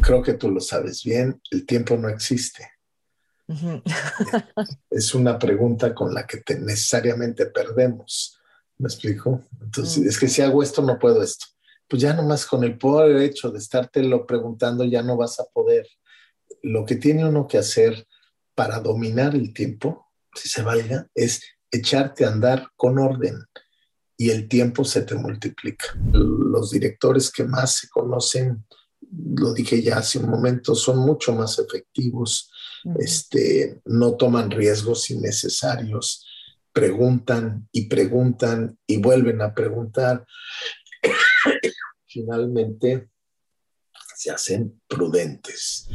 Creo que tú lo sabes bien, el tiempo no existe. es una pregunta con la que necesariamente perdemos. ¿Me explico? Entonces, mm. es que si hago esto, no puedo esto. Pues ya nomás con el poder hecho de estártelo preguntando, ya no vas a poder. Lo que tiene uno que hacer para dominar el tiempo, si se valga, es echarte a andar con orden y el tiempo se te multiplica. Los directores que más se conocen, lo dije ya hace un momento, son mucho más efectivos, este, no toman riesgos innecesarios, preguntan y preguntan y vuelven a preguntar. Finalmente se hacen prudentes.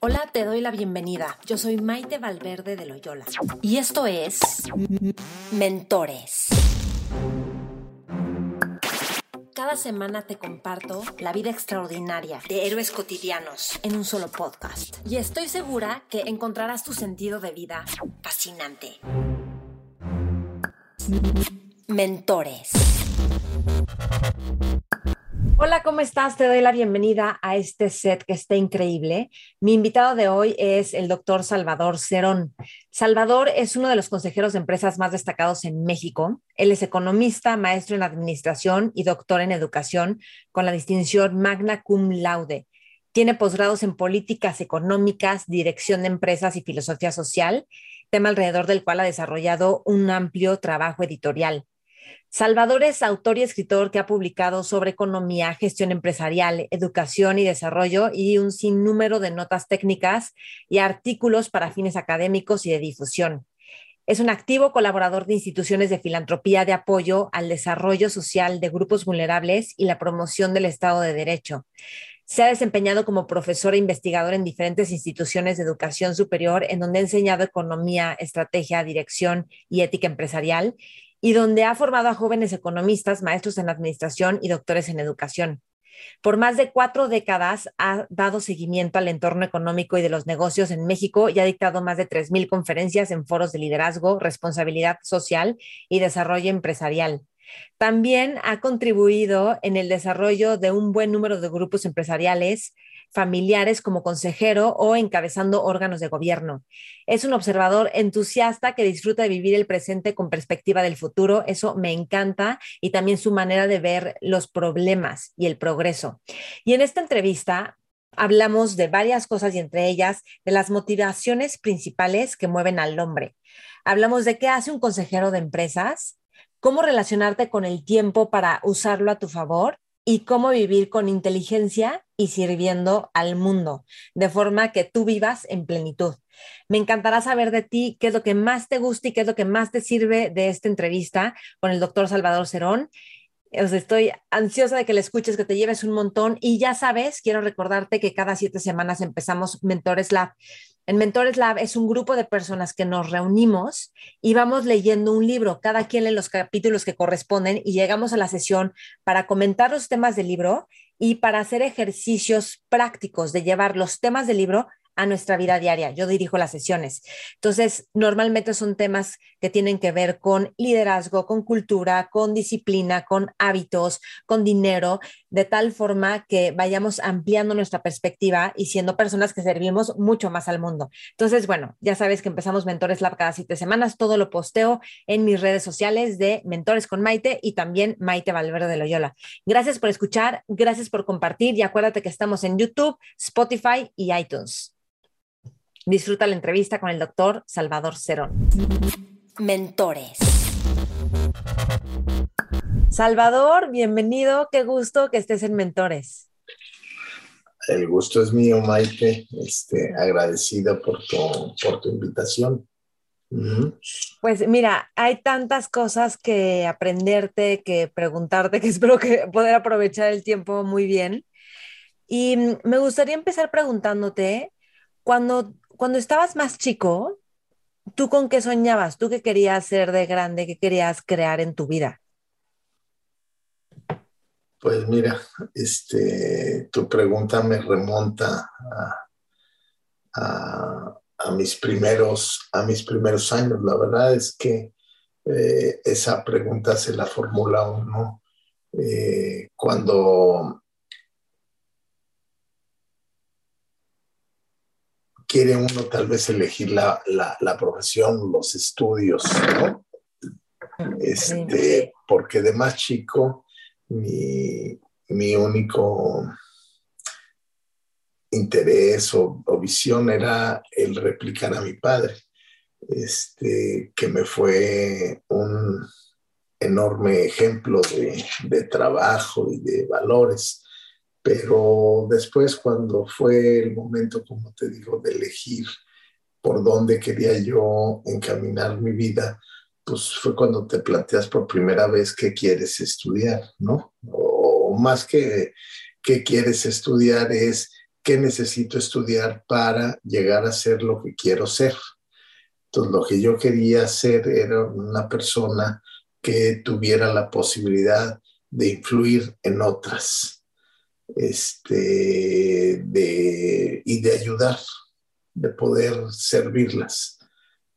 Hola, te doy la bienvenida. Yo soy Maite Valverde de Loyola y esto es Mentores. Cada semana te comparto la vida extraordinaria de héroes cotidianos en un solo podcast. Y estoy segura que encontrarás tu sentido de vida fascinante. Mentores. Hola, ¿cómo estás? Te doy la bienvenida a este set que está increíble. Mi invitado de hoy es el doctor Salvador Cerón. Salvador es uno de los consejeros de empresas más destacados en México. Él es economista, maestro en administración y doctor en educación con la distinción Magna Cum Laude. Tiene posgrados en políticas económicas, dirección de empresas y filosofía social, tema alrededor del cual ha desarrollado un amplio trabajo editorial. Salvador es autor y escritor que ha publicado sobre economía, gestión empresarial, educación y desarrollo y un sinnúmero de notas técnicas y artículos para fines académicos y de difusión. Es un activo colaborador de instituciones de filantropía de apoyo al desarrollo social de grupos vulnerables y la promoción del Estado de Derecho. Se ha desempeñado como profesor e investigador en diferentes instituciones de educación superior, en donde ha enseñado economía, estrategia, dirección y ética empresarial y donde ha formado a jóvenes economistas, maestros en administración y doctores en educación. Por más de cuatro décadas ha dado seguimiento al entorno económico y de los negocios en México y ha dictado más de 3.000 conferencias en foros de liderazgo, responsabilidad social y desarrollo empresarial. También ha contribuido en el desarrollo de un buen número de grupos empresariales, familiares como consejero o encabezando órganos de gobierno. Es un observador entusiasta que disfruta de vivir el presente con perspectiva del futuro. Eso me encanta y también su manera de ver los problemas y el progreso. Y en esta entrevista hablamos de varias cosas y entre ellas de las motivaciones principales que mueven al hombre. Hablamos de qué hace un consejero de empresas, cómo relacionarte con el tiempo para usarlo a tu favor y cómo vivir con inteligencia y sirviendo al mundo, de forma que tú vivas en plenitud. Me encantará saber de ti qué es lo que más te gusta y qué es lo que más te sirve de esta entrevista con el doctor Salvador Cerón. estoy ansiosa de que le escuches, que te lleves un montón y ya sabes, quiero recordarte que cada siete semanas empezamos Mentores Lab. En Mentores Lab es un grupo de personas que nos reunimos y vamos leyendo un libro, cada quien lee los capítulos que corresponden y llegamos a la sesión para comentar los temas del libro y para hacer ejercicios prácticos de llevar los temas del libro a nuestra vida diaria. Yo dirijo las sesiones. Entonces, normalmente son temas que tienen que ver con liderazgo, con cultura, con disciplina, con hábitos, con dinero, de tal forma que vayamos ampliando nuestra perspectiva y siendo personas que servimos mucho más al mundo. Entonces, bueno, ya sabes que empezamos Mentores Lab cada siete semanas. Todo lo posteo en mis redes sociales de Mentores con Maite y también Maite Valverde de Loyola. Gracias por escuchar, gracias por compartir y acuérdate que estamos en YouTube, Spotify y iTunes. Disfruta la entrevista con el doctor Salvador Cerón. Mentores. Salvador, bienvenido. Qué gusto que estés en Mentores. El gusto es mío, Maite. Este, agradecido por tu, por tu invitación. Pues mira, hay tantas cosas que aprenderte, que preguntarte, que espero que poder aprovechar el tiempo muy bien. Y me gustaría empezar preguntándote, cuando cuando estabas más chico, ¿tú con qué soñabas? ¿Tú qué querías ser de grande? ¿Qué querías crear en tu vida? Pues mira, este, tu pregunta me remonta a, mis, primeros, a mis primeros años. La verdad es que eh, esa pregunta se la formula uno eh, cuando quiere uno tal vez elegir la, la, profesión, los estudios, ¿no? Este, porque de más chico, mi, mi único interés o, visión era el replicar a mi padre, este, que me fue un enorme ejemplo de, de trabajo y de valores. Pero después, cuando fue el momento, como te digo, de elegir por dónde quería yo encaminar mi vida, pues fue cuando te planteas por primera vez qué quieres estudiar, ¿no? O más que qué quieres estudiar es qué necesito estudiar para llegar a ser lo que quiero ser. Entonces, lo que yo quería ser era una persona que tuviera la posibilidad de influir en otras este, de, y de ayudar, de poder servirlas.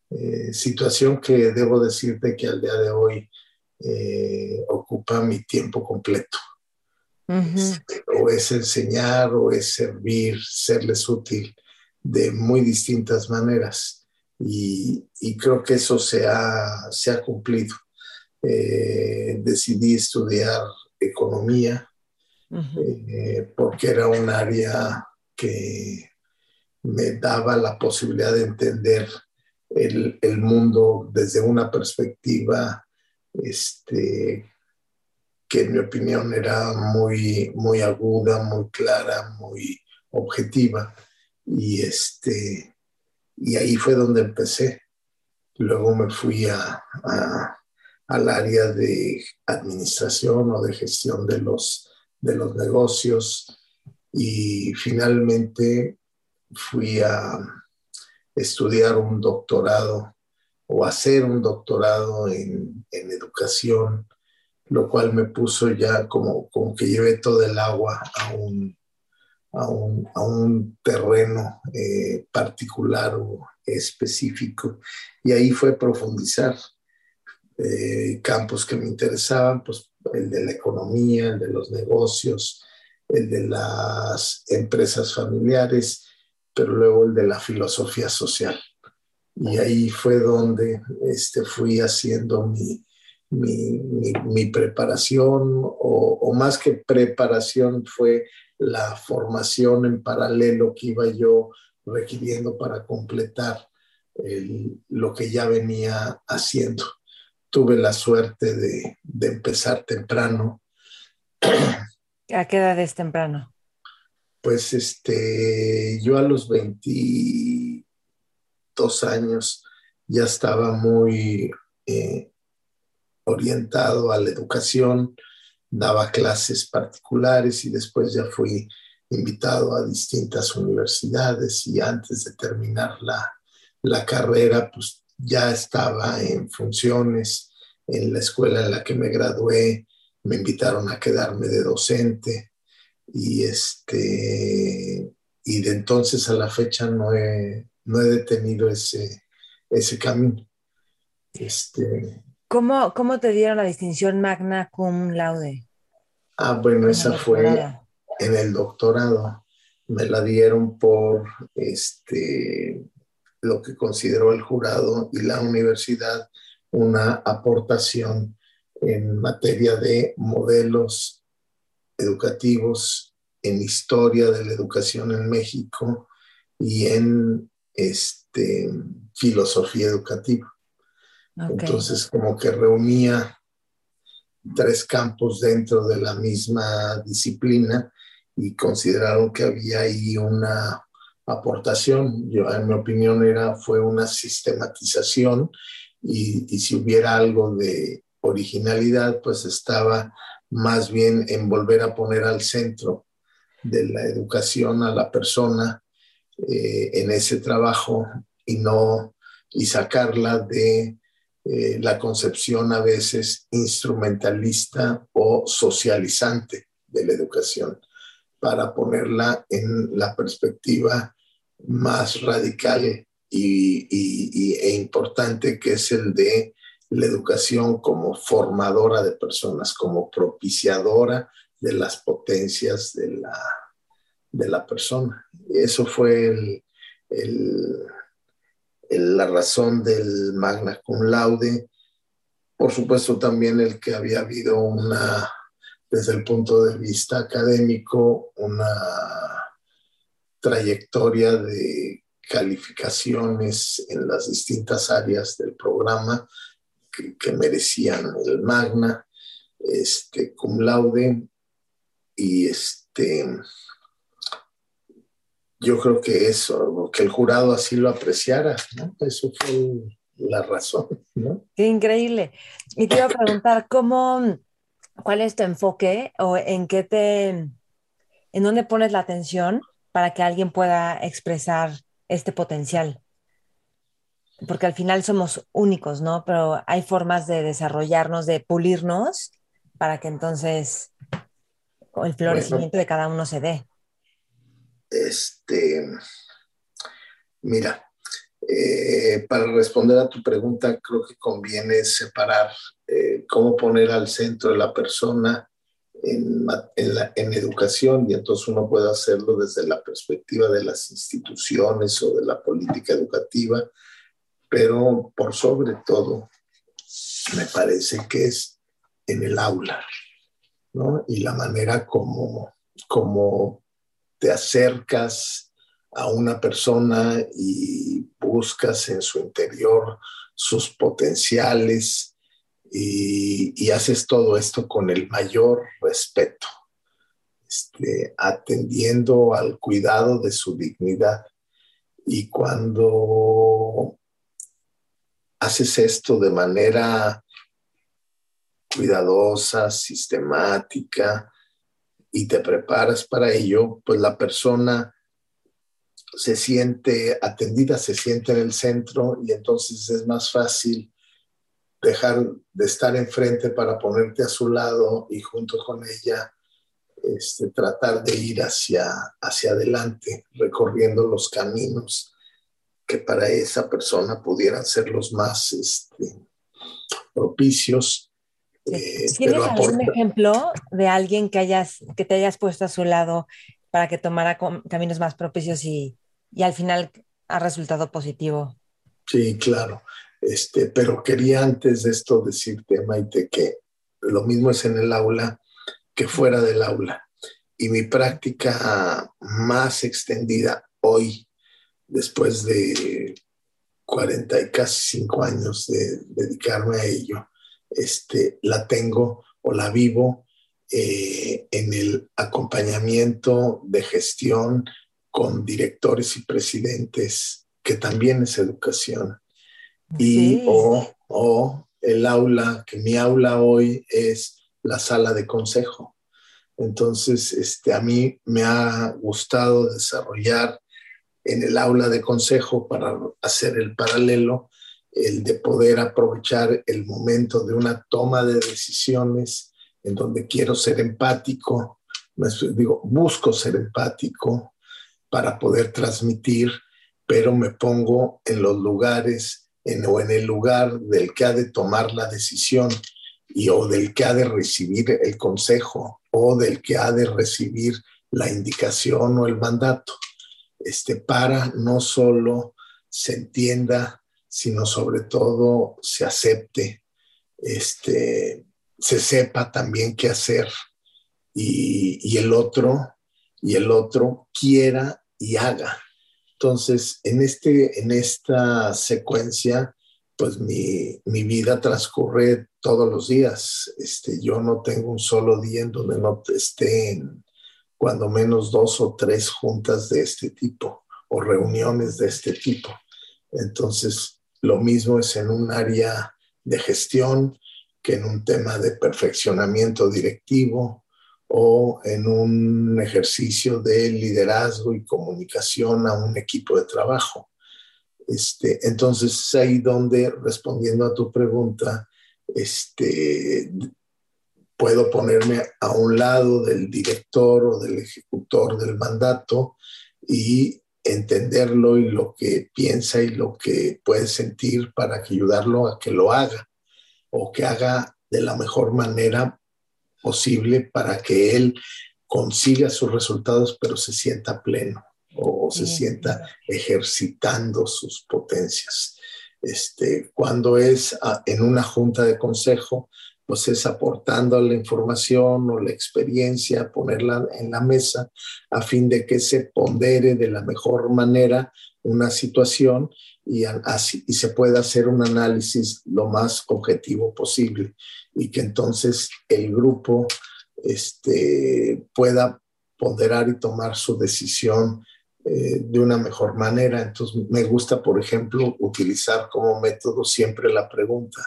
Eh, situación que debo decirte que al día de hoy eh, ocupa mi tiempo completo. Este, o es enseñar o es servir, serles útil de muy distintas maneras. Y, creo que eso se ha, se ha cumplido. Eh, decidí estudiar economía eh, porque era un área que me daba la posibilidad de entender el, el mundo desde una perspectiva este, que en mi opinión era muy, muy aguda, muy clara, muy objetiva. Y, este, y ahí fue donde empecé. Luego me fui a, al área de administración o de gestión de los de los negocios y finalmente fui a estudiar un doctorado o hacer un doctorado en, educación, lo cual me puso ya como, como que llevé todo el agua a un, a un, terreno eh, particular o específico. Y ahí fue profundizar eh, campos que me interesaban, pues el de la economía, el de los negocios, el de las empresas familiares, pero luego el de la filosofía social. Y ahí fue donde este, fui haciendo mi, mi, preparación, o, más que preparación, fue la formación en paralelo que iba yo requiriendo para completar lo que ya venía haciendo tuve la suerte de, empezar temprano. ¿A qué edad es temprano? Pues este, yo a los 22 años ya estaba muy eh, orientado a la educación, daba clases particulares y después ya fui invitado a distintas universidades y antes de terminar la, la carrera, pues ya estaba en funciones en la escuela en la que me gradué, me invitaron a quedarme de docente y este y de entonces a la fecha no he, no he detenido ese, ese camino. Este, ¿Cómo, ¿Cómo te dieron la distinción magna cum laude? Ah, bueno, esa fue en el doctorado. Me la dieron por este lo que consideró el jurado y la universidad una aportación en materia de modelos educativos, en historia de la educación en México y en este, filosofía educativa. Entonces, como que reunía tres campos dentro de la misma disciplina y consideraron que había ahí una aportación, yo en mi opinión era, fue una sistematización y, si hubiera algo de originalidad, pues estaba más bien en volver a poner al centro de la educación a la persona eh, en ese trabajo y no y sacarla de eh, la concepción a veces instrumentalista o socializante de la educación para ponerla en la perspectiva más radical y, e importante que es el de la educación como formadora de personas, como propiciadora de las potencias de la, de la persona. Eso fue la razón del magna cum laude, por supuesto también el que había habido una, desde el punto de vista académico, una trayectoria de calificaciones en las distintas áreas del programa que, merecían el magna, este, cum laude, y este, yo creo que eso, que el jurado así lo apreciara, ¿no? Eso fue la razón. Qué increíble. Y te iba a preguntar, ¿cómo, cuál es tu enfoque o en qué te, en dónde pones la atención para que alguien pueda expresar este potencial? Porque al final somos únicos, ¿no? Pero hay formas de desarrollarnos, de pulirnos, para que entonces el florecimiento de cada uno se dé. Este, mira, eh, para responder a tu pregunta, creo que conviene separar eh, cómo poner al centro de la persona en, en, educación y entonces uno puede hacerlo desde la perspectiva de las instituciones o de la política educativa, pero por sobre todo me parece que es en el aula, ¿no? Y la manera como, como te acercas a una persona y buscas en su interior sus potenciales y, haces todo esto con el mayor respeto, este, atendiendo al cuidado de su dignidad. Y cuando haces esto de manera cuidadosa, sistemática, y te preparas para ello, pues la persona se siente atendida, se siente en el centro y entonces es más fácil dejar de estar enfrente para ponerte a su lado y junto con ella este, tratar de ir hacia, hacia adelante, recorriendo los caminos que para esa persona pudieran ser los más este, propicios. Eh, ¿Tienes algún ejemplo de alguien que, hayas, que te hayas puesto a su lado para que tomara caminos más propicios y, y al final ha resultado positivo? Sí, claro. Este, pero quería antes de esto decirte, Maite, que lo mismo es en el aula que fuera del aula. Y mi práctica más extendida hoy después de 40 y casi 5 años de dedicarme a ello, este, la tengo o la vivo eh, en el acompañamiento de gestión con directores y presidentes, que también es educación. Y o, o el aula, que mi aula hoy es la sala de consejo. Entonces, este, a mí me ha gustado desarrollar en el aula de consejo para hacer el paralelo, el de poder aprovechar el momento de una toma de decisiones en donde quiero ser empático, digo, busco ser empático para poder transmitir, pero me pongo en los lugares en, o en el lugar del que ha de tomar la decisión y o del que ha de recibir el consejo o del que ha de recibir la indicación o el mandato. Este, para no solo se entienda, sino sobre todo se acepte, este, se sepa también qué hacer y, el otro, y el otro quiera y haga. Entonces, en, este, en esta secuencia, pues mi, mi, vida transcurre todos los días. Este, yo no tengo un solo día en donde no esté en, cuando menos dos o tres juntas de este tipo o reuniones de este tipo. Entonces, lo mismo es en un área de gestión que en un tema de perfeccionamiento directivo o en un ejercicio de liderazgo y comunicación a un equipo de trabajo. Este, entonces, es ahí donde, respondiendo a tu pregunta, este, puedo ponerme a un lado del director o del ejecutor del mandato y entenderlo y lo que piensa y lo que puede sentir para ayudarlo a que lo haga o que haga de la mejor manera posible para que él consiga sus resultados pero se sienta pleno. o, se sienta ejercitando sus potencias. Este, cuando es en una junta de consejo, pues es aportando la información o la experiencia, ponerla en la mesa a fin de que se pondere de la mejor manera una situación y, así, y se pueda hacer un análisis lo más objetivo posible y que entonces el grupo este, pueda ponderar y tomar su decisión eh, de una mejor manera. Entonces, me gusta, por ejemplo, utilizar como método siempre la pregunta.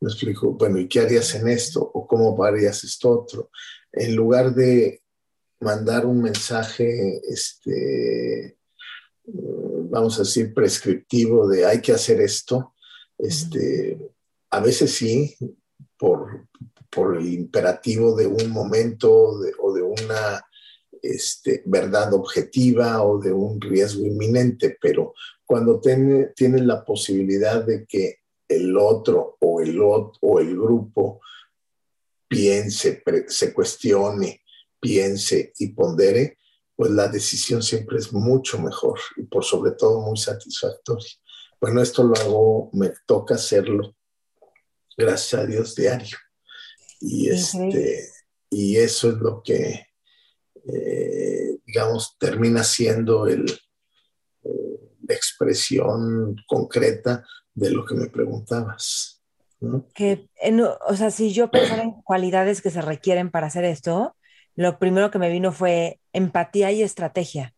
Me explico, bueno, ¿y qué harías en esto? ¿O cómo harías esto otro? En lugar de mandar un mensaje, este, vamos a decir, prescriptivo de hay que hacer esto, este, a veces sí, por, por el imperativo de un momento o de una este, verdad objetiva o de un riesgo inminente, pero cuando tienes la posibilidad de que el otro o el, o el grupo piense, se cuestione, piense y pondere, pues la decisión siempre es mucho mejor y por sobre todo muy satisfactoria. Bueno, esto lo hago, me toca hacerlo, gracias a Dios, diario. Y, este, y eso es lo que eh, digamos, termina siendo el, eh, la expresión concreta de lo que me preguntabas. Que, o sea, si yo pensara en cualidades que se requieren para hacer esto, lo primero que me vino fue empatía y estrategia.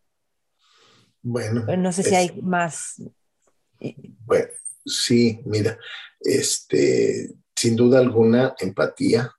Bueno. no sé si hay más. Bueno, sí, mira, este, sin duda alguna, empatía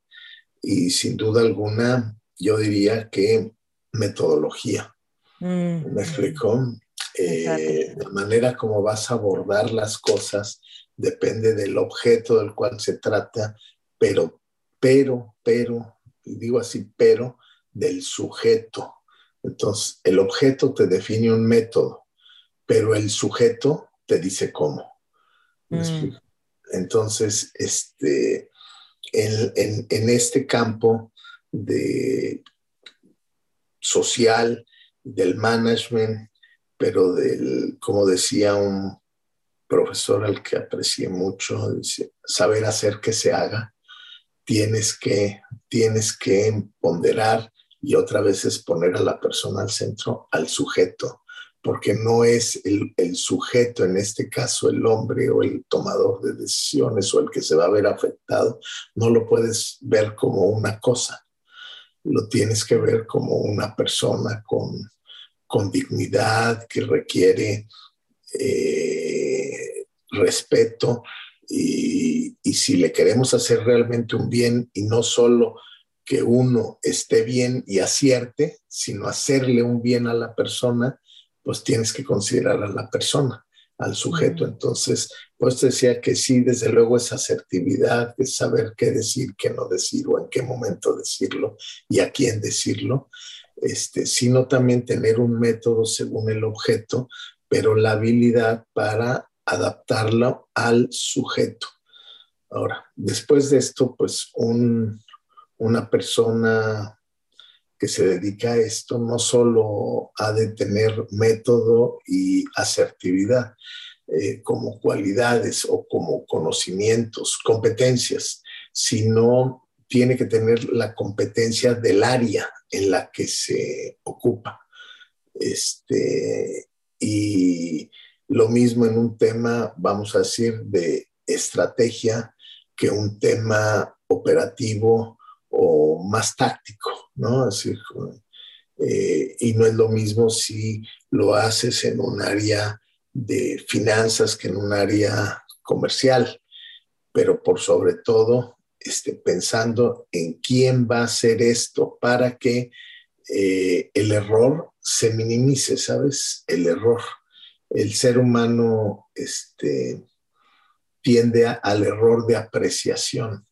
y sin duda alguna, yo diría que metodología. Mm. ¿Me explico? Eh, la manera como vas a abordar las cosas depende del objeto del cual se trata, pero, pero, pero, y digo así, pero, del sujeto. Entonces, el objeto te define un método, pero el sujeto te dice cómo. Mm. Entonces, este, en, este campo de social, del management, pero del, como decía un profesor al que aprecié mucho, dice, saber hacer que se haga, tienes que, tienes que ponderar y otra vez es poner a la persona al centro, al sujeto, porque no es el, sujeto, en este caso el hombre o el tomador de decisiones o el que se va a ver afectado, no lo puedes ver como una cosa, lo tienes que ver como una persona con, con dignidad, que requiere eh, respeto. Y, y, si le queremos hacer realmente un bien y no solo que uno esté bien y acierte, sino hacerle un bien a la persona, pues tienes que considerar a la persona al sujeto. Entonces, pues decía que sí, desde luego es asertividad, es saber qué decir, qué no decir o en qué momento decirlo y a quién decirlo, este, sino también tener un método según el objeto, pero la habilidad para adaptarlo al sujeto. Ahora, después de esto, pues un, una persona que se dedica a esto no solo ha de tener método y asertividad eh, como cualidades o como conocimientos, competencias, sino tiene que tener la competencia del área en la que se ocupa. Este, y lo mismo en un tema, vamos a decir, de estrategia que un tema operativo o más táctico, ¿no? Eh, y no es lo mismo si lo haces en un área de finanzas que en un área comercial, pero por sobre todo este, pensando en quién va a hacer esto para que eh, el error se minimice, ¿sabes? El error. El ser humano este, tiende al error de apreciación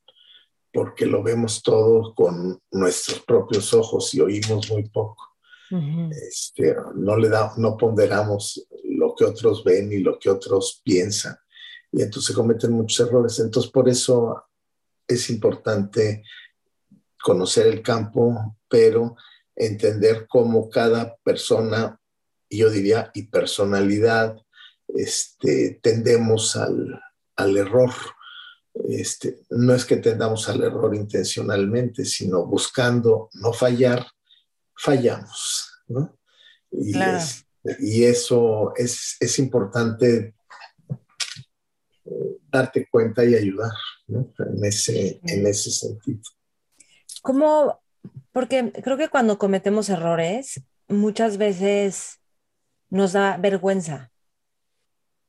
porque lo vemos todo con nuestros propios ojos y oímos muy poco. este, no le da, no ponderamos lo que otros ven y lo que otros piensan y entonces se cometen muchos errores. Entonces por eso es importante conocer el campo, pero entender cómo cada persona yo diría, y personalidad, este, tendemos al, al error. Este, no es que tendamos al error intencionalmente, sino buscando no fallar, fallamos. ¿no? Y, y eso es, es importante eh, darte cuenta y ayudar ¿no? en, ese, en ese sentido. ¿Cómo? Porque creo que cuando cometemos errores, muchas veces nos da vergüenza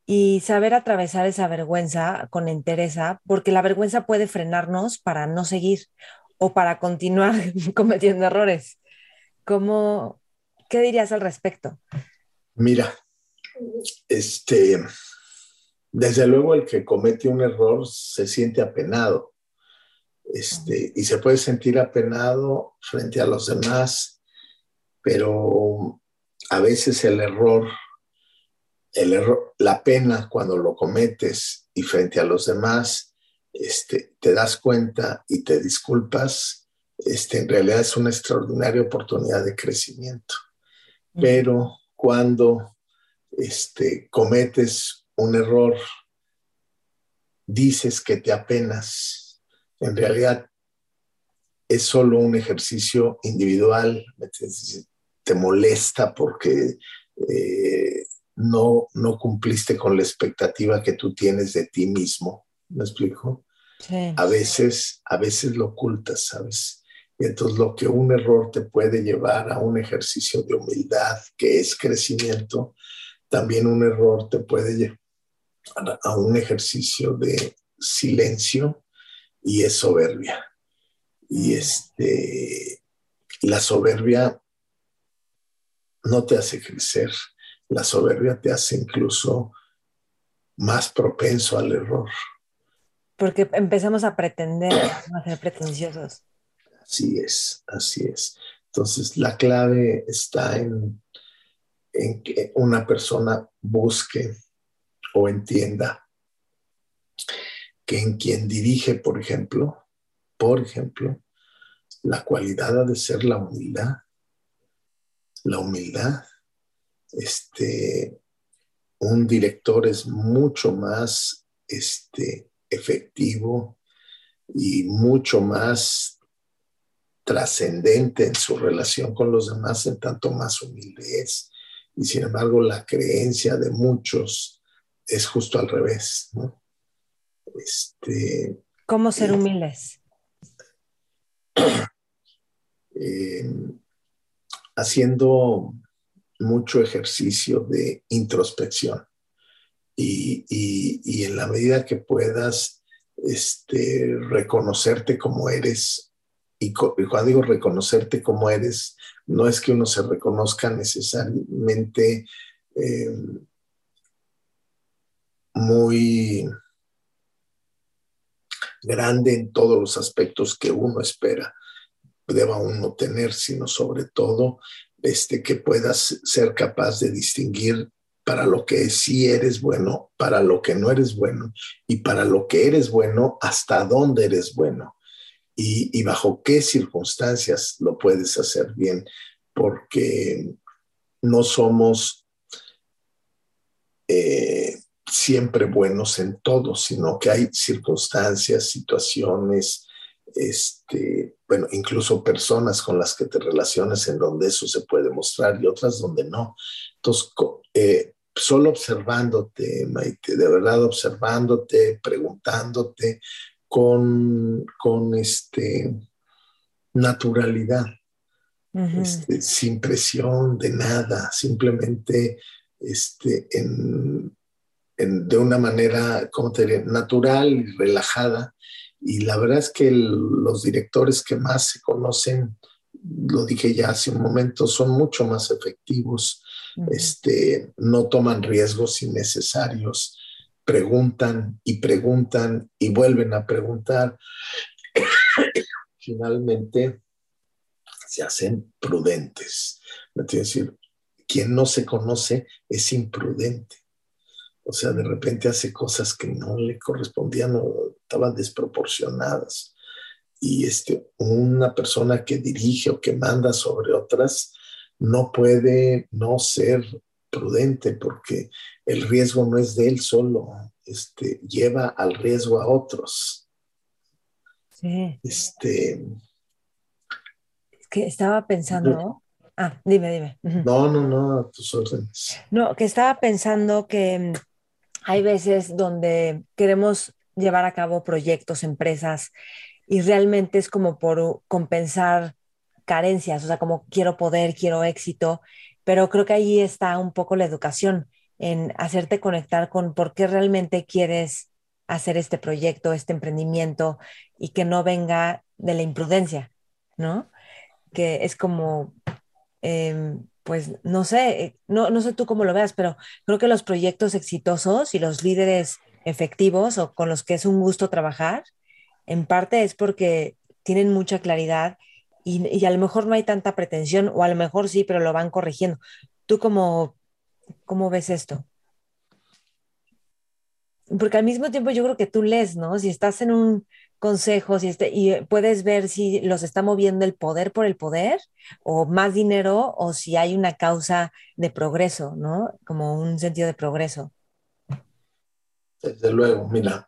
y saber atravesar esa vergüenza con entereza, porque la vergüenza puede frenarnos para no seguir o para continuar cometiendo errores. ¿Cómo, ¿Qué dirías al respecto? Mira, este, desde luego el que comete un error se siente apenado, este, y se puede sentir apenado frente a los demás, pero a veces el error el error, la pena cuando lo cometes y frente a los demás, este, te das cuenta y te disculpas, este, en realidad es una extraordinaria oportunidad de crecimiento. Pero cuando este, cometes un error, dices que te apenas, en realidad es solo un ejercicio individual, te molesta porque eh, no, no cumpliste con la expectativa que tú tienes de ti mismo. ¿Me explico? A veces, a veces lo ocultas, ¿sabes? Y entonces lo que un error te puede llevar a un ejercicio de humildad, que es crecimiento, también un error te puede llevar a un ejercicio de silencio y es soberbia. Y mm. este, la soberbia no te hace crecer, la soberbia te hace incluso más propenso al error. Porque empezamos a pretender, a ser pretenciosos. Así es, así es. Entonces, la clave está en, en que una persona busque o entienda que en quien dirige, por ejemplo, por ejemplo, la cualidad ha de ser la humildad. La humildad este, un director es mucho más este, efectivo y mucho más trascendente en su relación con los demás, en tanto más humilde es. Y sin embargo, la creencia de muchos es justo al revés. Este, ¿Cómo ser humildes? Eh, haciendo mucho ejercicio de introspección. Y, en la medida que puedas este, reconocerte como eres, y, cuando digo reconocerte como eres, no es que uno se reconozca necesariamente eh, muy grande en todos los aspectos que uno espera deba uno tener, sino sobre todo este, que puedas ser capaz de distinguir para lo que sí eres bueno, para lo que no eres bueno y para lo que eres bueno, hasta dónde eres bueno. Y, bajo qué circunstancias lo puedes hacer bien, porque no somos eh, siempre buenos en todo, sino que hay circunstancias, situaciones, este, bueno, incluso personas con las que te relaciones en donde eso se puede mostrar y otras donde no. Entonces, eh, solo observándote, Maite, de verdad observándote, preguntándote con, con este, naturalidad, este, sin presión de nada, simplemente este, en, de una manera, ¿cómo te diré?, natural y relajada y la verdad es que los directores que más se conocen, lo dije ya hace un momento, son mucho más efectivos, este, no toman riesgos innecesarios, preguntan y preguntan y vuelven a preguntar. Finalmente se hacen prudentes. Es decir, quien no se conoce es imprudente. O sea, de repente hace cosas que no le correspondían o estaban desproporcionadas. Y este, una persona que dirige o que manda sobre otras, no puede no ser prudente porque el riesgo no es de él solo, este, lleva al riesgo a otros. Sí. Este, que estaba pensando. Ah, dime, dime. No, no, no, a tus órdenes. No, que estaba pensando que mm, hay veces donde queremos llevar a cabo proyectos, empresas, y realmente es como por compensar carencias, o sea, como quiero poder, quiero éxito, pero creo que ahí está un poco la educación en hacerte conectar con por qué realmente quieres hacer este proyecto, este emprendimiento y que no venga de la imprudencia, ¿no? Que es como, em, pues no sé, eh, no, no sé tú cómo lo veas, pero creo que los proyectos exitosos y los líderes efectivos o con los que es un gusto trabajar, en parte es porque tienen mucha claridad y, a lo mejor no hay tanta pretensión, o a lo mejor sí, pero lo van corrigiendo. ¿Tú cómo, cómo ves esto? Porque al mismo tiempo yo creo que tú lees, ¿no? Si estás en un consejo si este, y puedes ver si los está moviendo el poder por el poder o más dinero o si hay una causa de progreso, ¿no? Como un sentido de progreso. Desde luego, mira,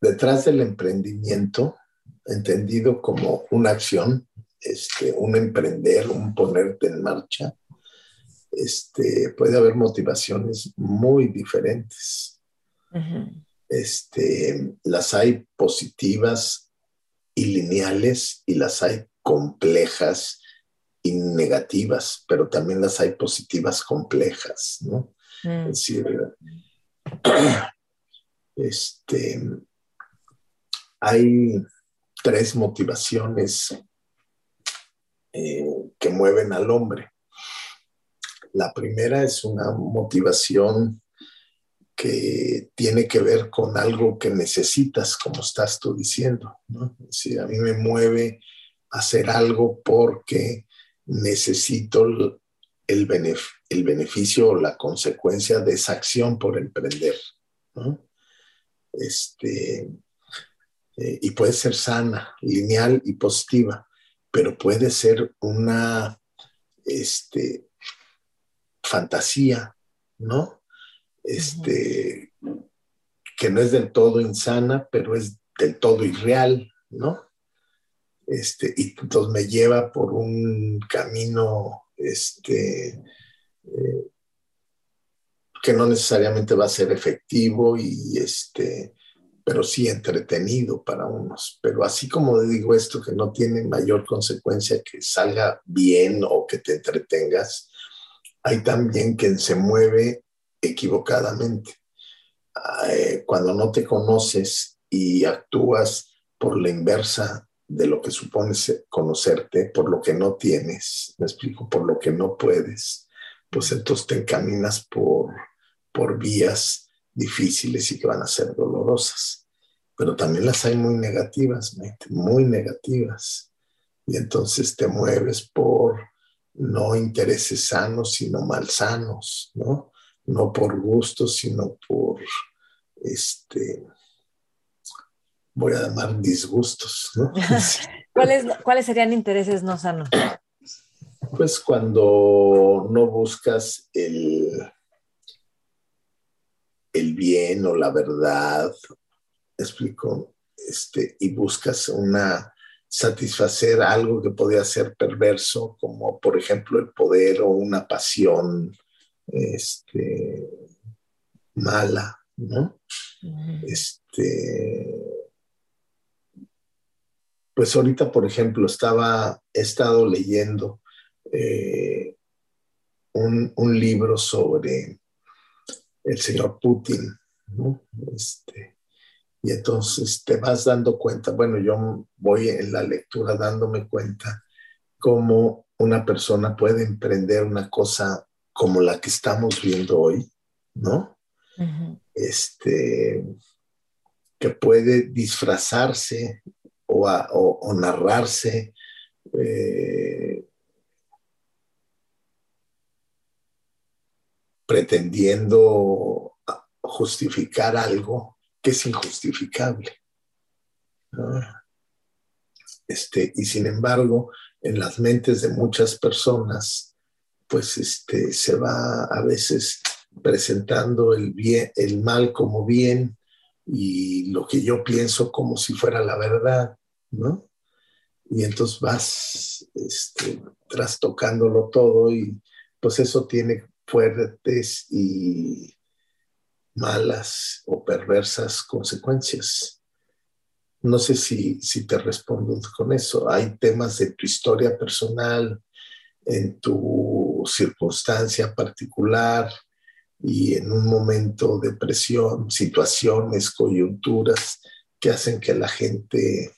detrás del emprendimiento entendido como una acción, este, un emprender, un ponerte en marcha, este, puede haber motivaciones muy diferentes. Este, las hay positivas y lineales y las hay complejas y negativas, pero también las hay positivas complejas, ¿no? Mm. Es decir, este, hay tres motivaciones eh, que mueven al hombre. La primera es una motivación que tiene que ver con algo que necesitas, como estás tú diciendo. ¿no? A mí me mueve hacer algo porque necesito el, beneficio o la consecuencia de esa acción por emprender. Este, eh, y puede ser sana, lineal y positiva, pero puede ser una este, fantasía, ¿no? Este, que no es del todo insana, pero es del todo irreal, ¿no? Este, y entonces me lleva por un camino este, eh, que no necesariamente va a ser efectivo y este, pero sí entretenido para unos. Pero así como digo esto, que no tiene mayor consecuencia que salga bien o que te entretengas, hay también quien se mueve equivocadamente. Eh, cuando no te conoces y actúas por la inversa de lo que supones conocerte, por lo que no tienes, me explico, por lo que no puedes, pues entonces te encaminas por, por vías difíciles y que van a ser dolorosas. Pero también las hay muy negativas, muy negativas. Y entonces te mueves por no intereses sanos, sino malsanos, ¿no? No por gusto, sino por, este, voy a llamar disgustos, ¿no? ¿Cuáles, ¿Cuáles serían intereses no sanos? Pues cuando no buscas el, el bien o la verdad, explico, este, y buscas una satisfacer algo que podía ser perverso, como por ejemplo el poder o una pasión este, mala, ¿no? Este, pues ahorita, por ejemplo, estaba, he estado leyendo eh, un, un, libro sobre el señor Putin, ¿no? Este, y entonces te vas dando cuenta, bueno, yo voy en la lectura dándome cuenta cómo una persona puede emprender una cosa como la que estamos viendo hoy, ¿no? Este, que puede disfrazarse o, narrarse eh, pretendiendo justificar algo que es injustificable. Este, y sin embargo, en las mentes de muchas personas, pues este, se va a veces presentando el, bien, el mal como bien y lo que yo pienso como si fuera la verdad, ¿no? Y entonces vas este, trastocándolo todo y pues eso tiene fuertes y malas o perversas consecuencias. No sé si, si te respondo con eso. Hay temas de tu historia personal, en tu circunstancia particular y en un momento de presión, situaciones, coyunturas que hacen que la gente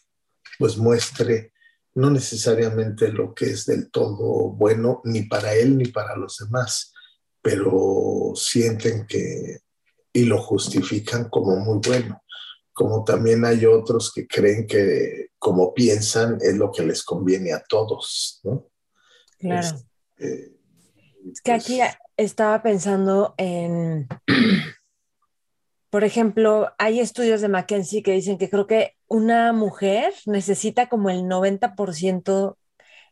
pues muestre no necesariamente lo que es del todo bueno ni para él ni para los demás, pero sienten que y lo justifican como muy bueno como también hay otros que creen que como piensan es lo que les conviene a todos, ¿no? Claro. Este, es que aquí estaba pensando en, por ejemplo, hay estudios de McKenzie que dicen que creo que una mujer necesita como el 90%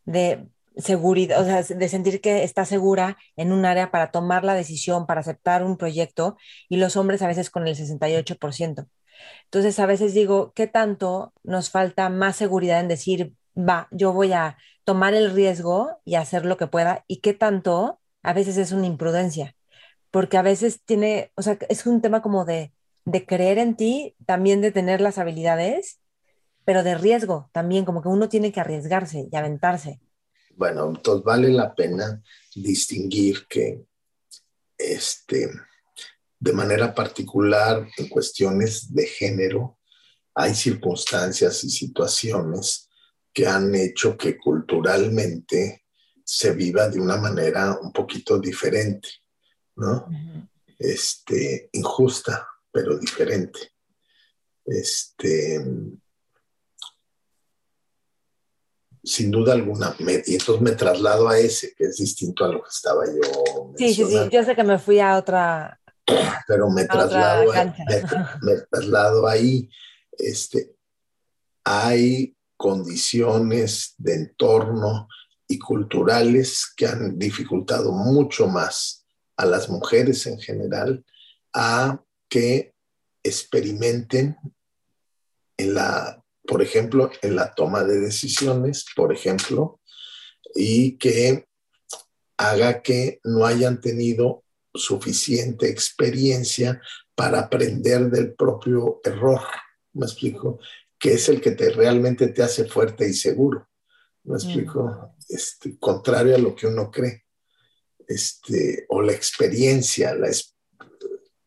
de seguridad, o sea, de sentir que está segura en un área para tomar la decisión, para aceptar un proyecto, y los hombres a veces con el 68%. Entonces, a veces digo, ¿qué tanto nos falta más seguridad en decir, va, yo voy a tomar el riesgo y hacer lo que pueda? ¿Y qué tanto a veces es una imprudencia? Porque a veces tiene, o sea, es un tema como de, de creer en ti, también de tener las habilidades, pero de riesgo también, como que uno tiene que arriesgarse y aventarse. Bueno, entonces vale la pena distinguir que este, de manera particular en cuestiones de género, hay circunstancias y situaciones que han hecho que culturalmente se viva de una manera un poquito diferente, ¿no? Este, injusta, pero diferente. Este, sin duda alguna, y entonces me traslado a ese, que es distinto a lo que estaba yo. Sí, sí, sí, yo sé que me fui a otra, pero me traslado, me, traslado ahí. Este, hay condiciones de entorno y culturales que han dificultado mucho más a las mujeres en general a que experimenten en la, por ejemplo, en la toma de decisiones, por ejemplo, y que haga que no hayan tenido suficiente experiencia para aprender del propio error. ¿Me explico? Que es el que te realmente te hace fuerte y seguro. ¿Me explico? Este, contrario a lo que uno cree. Este, o la experiencia, la, esa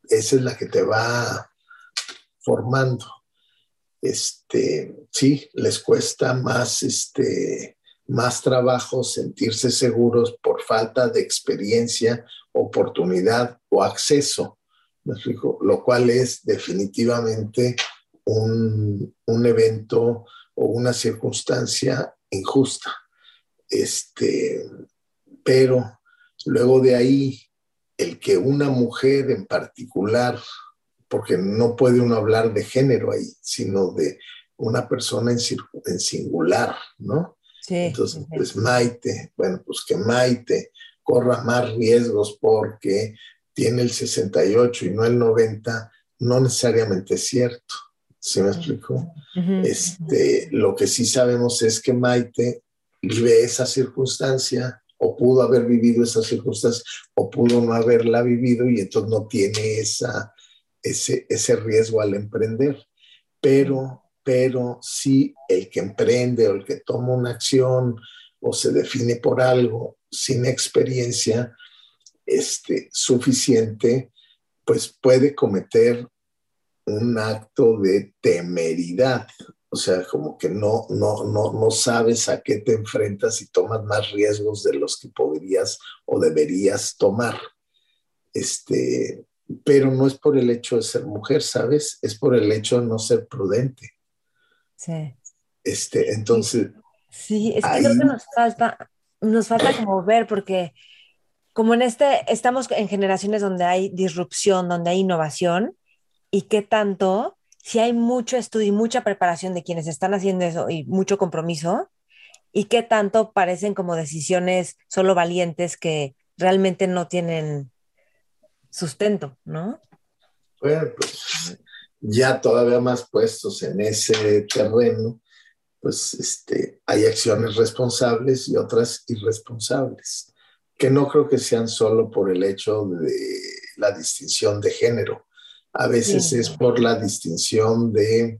es la que te va formando. Este, sí, les cuesta más este, más trabajo sentirse seguros por falta de experiencia, oportunidad o acceso, lo cual es definitivamente un, evento o una circunstancia injusta. Este, pero luego de ahí, el que una mujer en particular, porque no puede uno hablar de género ahí, sino de una persona en, en singular, ¿no? Entonces, pues Maite, bueno, pues que Maite corra más riesgos porque tiene el 68 y no el 90, no necesariamente es cierto. ¿Sí me explico? este, lo que sí sabemos es que Maite vive esa circunstancia o pudo haber vivido esa circunstancia o pudo no haberla vivido y entonces no tiene esa, ese, ese riesgo al emprender. Pero pero si el que emprende o el que toma una acción o se define por algo sin experiencia este, suficiente, pues puede cometer un acto de temeridad. O sea, como que no, no, no, no sabes a qué te enfrentas y tomas más riesgos de los que podrías o deberías tomar. Este, pero no es por el hecho de ser mujer, ¿sabes? Es por el hecho de no ser prudente. Sí. Este, entonces. Sí, es que creo que nos falta, nos falta como ver, porque como en este, estamos en generaciones donde hay disrupción, donde hay innovación, y qué tanto, si hay mucho estudio y mucha preparación de quienes están haciendo eso y mucho compromiso, y qué tanto parecen como decisiones solo valientes que realmente no tienen sustento, ¿no? Bueno, pues ya todavía más puestos en ese terreno, pues este, hay acciones responsables y otras irresponsables, que no creo que sean solo por el hecho de la distinción de género. A veces es por la distinción de,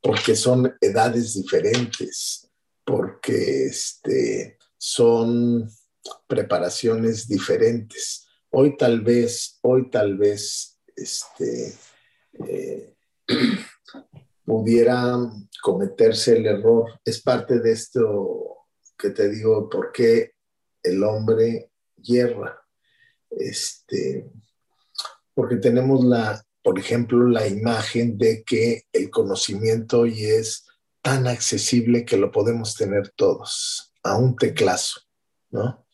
porque son edades diferentes, porque este, son preparaciones diferentes. Hoy tal vez, hoy tal vez, este, eh, pudiera cometerse el error. Es parte de esto que te digo, por qué el hombre hierra. Este, porque tenemos la, por ejemplo, la imagen de que el conocimiento hoy es tan accesible que lo podemos tener todos, a un teclazo, ¿no?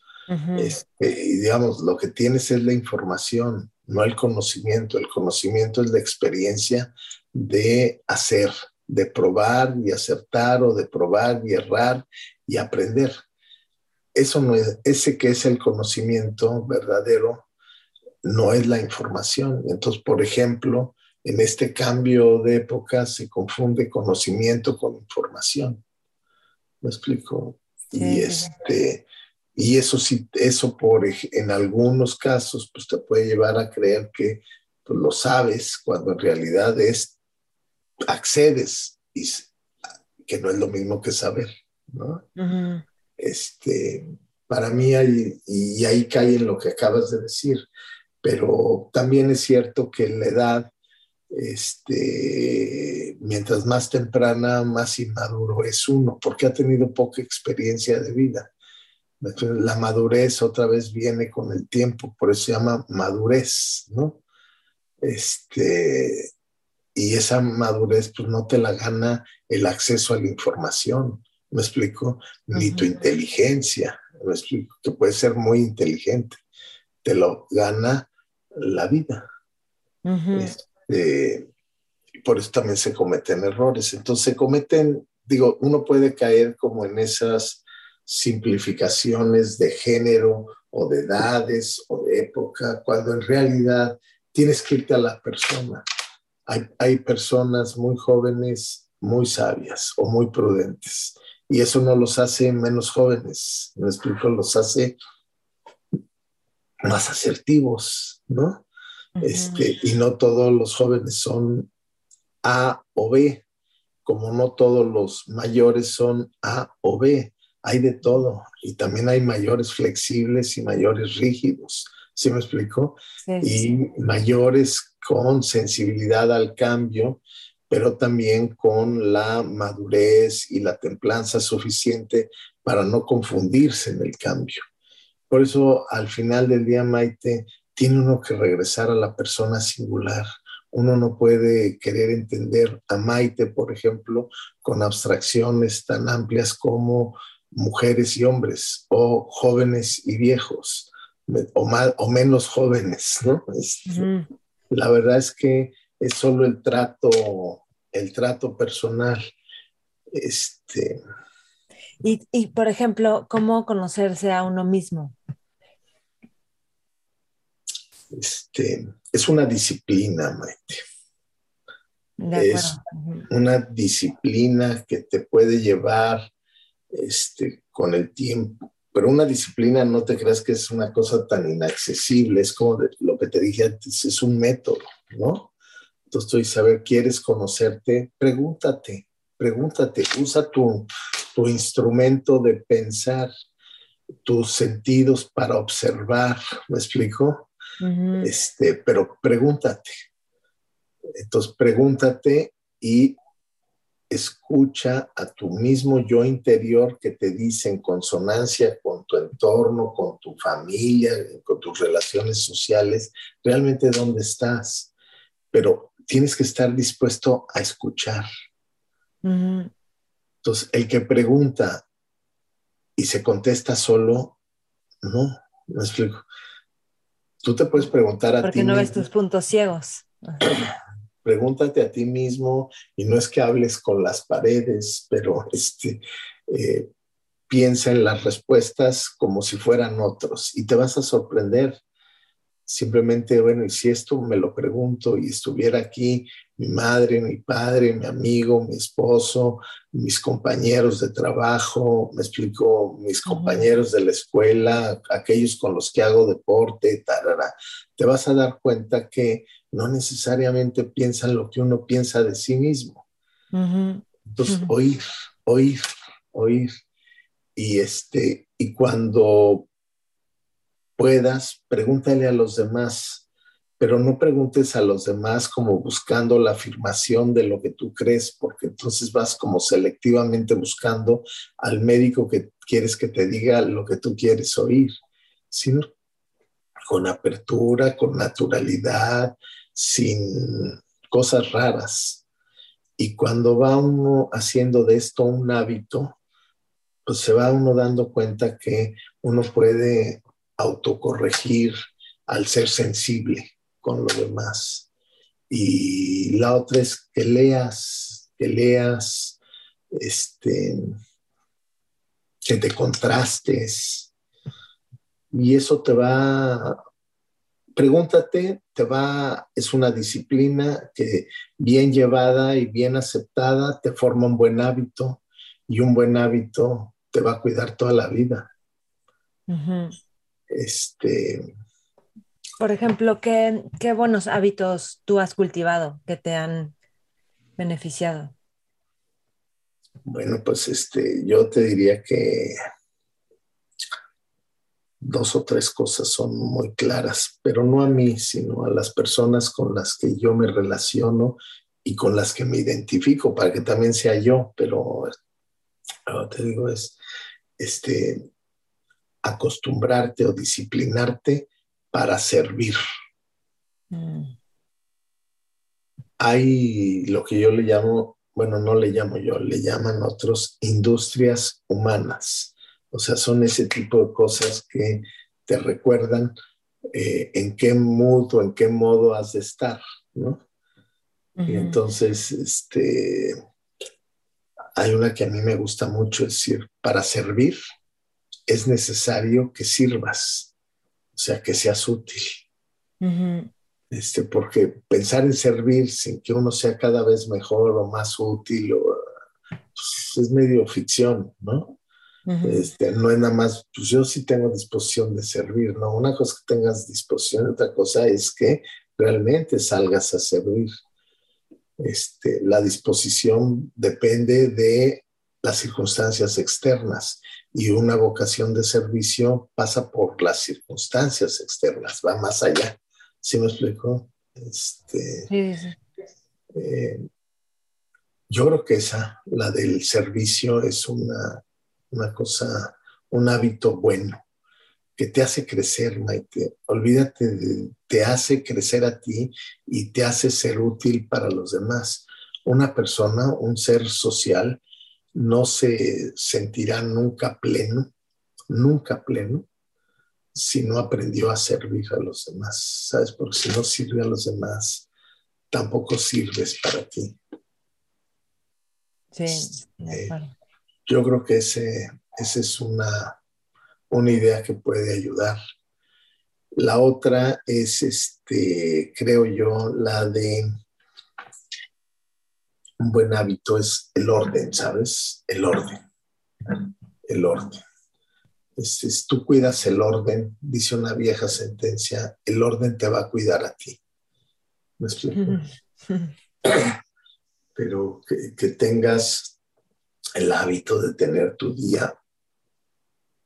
Este, y digamos, lo que tienes es la información, no el conocimiento. El conocimiento es la experiencia de hacer, de probar y acertar o de probar y errar y aprender. Eso no es, ese que es el conocimiento verdadero, no es la información. Entonces, por ejemplo, en este cambio de época se confunde conocimiento con información. ¿Me explico? Y este, y eso sí, eso por en algunos casos, pues te puede llevar a creer que pues, lo sabes cuando en realidad es accedes y que no es lo mismo que saber, ¿no? Este, para mí hay, y ahí cae en lo que acabas de decir, pero también es cierto que la edad, este, mientras más temprana, más inmaduro es uno, porque ha tenido poca experiencia de vida. La madurez otra vez viene con el tiempo, por eso se llama madurez, ¿no? Este, y esa madurez pues no te la gana el acceso a la información, ¿me explico? Ni tu inteligencia, ¿me explico? Que puede ser muy inteligente, te lo gana la vida. Este, por eso también se cometen errores. Entonces se cometen, digo, uno puede caer como en esas simplificaciones de género o de edades o de época, cuando en realidad tienes que irte a la persona. Hay, hay personas muy jóvenes, muy sabias o muy prudentes, y eso no los hace menos jóvenes, me explico, los hace más asertivos, ¿no? este, y no todos los jóvenes son A o B, como no todos los mayores son A o B hay de todo y también hay mayores flexibles y mayores rígidos, ¿sí me explico? Y mayores con sensibilidad al cambio, pero también con la madurez y la templanza suficiente para no confundirse en el cambio. Por eso al final del día, Maite, tiene uno que regresar a la persona singular. Uno no puede querer entender a Maite, por ejemplo, con abstracciones tan amplias como mujeres y hombres, o jóvenes y viejos, o, menos jóvenes, ¿no? Este, la verdad es que es solo el trato, el trato personal. Este, y, y, por ejemplo, ¿cómo conocerse a uno mismo? Este, es una disciplina, Maite. Es una disciplina que te puede llevar este, con el tiempo. Pero una disciplina no te creas que es una cosa tan inaccesible, es como lo que te dije antes, es un método, ¿no? Entonces tú ver, ¿quieres conocerte? Pregúntate, pregúntate, usa tu, tu instrumento de pensar, tus sentidos para observar, ¿me explico? Este, pero pregúntate. Entonces pregúntate y escucha a tu mismo yo interior que te dice en consonancia con tu entorno, con tu familia, con tus relaciones sociales, realmente dónde estás. Pero tienes que estar dispuesto a escuchar. Entonces, el que pregunta y se contesta solo, no, no explico. Tú te puedes preguntar a ti. Porque no ves tus puntos ciegos. pregúntate a ti mismo y no es que hables con las paredes, pero este, eh, piensa en las respuestas como si fueran otros y te vas a sorprender. Simplemente, bueno, y si esto me lo pregunto y estuviera aquí mi madre, mi padre, mi amigo, mi esposo, mis compañeros de trabajo, me explico, mis compañeros de la escuela, aquellos con los que hago deporte, tarara, te vas a dar cuenta que no necesariamente piensan lo que uno piensa de sí mismo. Entonces, oír, oír, oír. Y, este, y cuando puedas, pregúntale a los demás, pero no preguntes a los demás como buscando la afirmación de lo que tú crees, porque entonces vas como selectivamente buscando al médico que quieres que te diga lo que tú quieres oír, sino con apertura, con naturalidad, sin cosas raras. Y cuando va uno haciendo de esto un hábito, pues se va uno dando cuenta que uno puede autocorregir al ser sensible con lo demás. Y la otra es que leas, que leas, este, que te contrastes. Y eso te va pregúntate, te va, es una disciplina que bien llevada y bien aceptada te forma un buen hábito y un buen hábito te va a cuidar toda la vida. Este. Por ejemplo, ¿qué, ¿qué buenos hábitos tú has cultivado que te han beneficiado? Bueno, pues este, yo te diría que dos o tres cosas son muy claras, pero no a mí, sino a las personas con las que yo me relaciono y con las que me identifico, para que también sea yo, pero te digo es este acostumbrarte o disciplinarte para servir. Mm. Hay lo que yo le llamo, bueno, no le llamo yo, le llaman otros industrias humanas o sea, son ese tipo de cosas que te recuerdan eh, en qué mood o en qué modo has de estar, ¿no? Y entonces, este, hay una que a mí me gusta mucho, es decir, para servir es necesario que sirvas, o sea, que seas útil. este, porque pensar en servir sin que uno sea cada vez mejor o más útil pues, es medio ficción, ¿no? este, no es nada más, pues yo sí tengo disposición de servir, ¿no? Una cosa es que tengas disposición, otra cosa es que realmente salgas a servir. Este, la disposición depende de las circunstancias externas y una vocación de servicio pasa por las circunstancias externas, va más allá. ¿Sí me explico? Este, eh, yo creo que esa, la del servicio, es una una cosa, un hábito bueno que te hace crecer, Maite. Olvídate, te hace crecer a ti y te hace ser útil para los demás. Una persona, un ser social, no se sentirá nunca pleno, nunca pleno, si no aprendió a servir a los demás, ¿sabes? Porque si no sirve a los demás, tampoco sirves para ti. Sí, eh, yo creo que ese, esa es una, una idea que puede ayudar. La otra es, este, creo yo, la de un buen hábito es el orden, ¿sabes? El orden. El orden. si tú cuidas el orden, dice una vieja sentencia, el orden te va a cuidar a ti. ¿Me explico? Pero que tengas el hábito de tener tu día,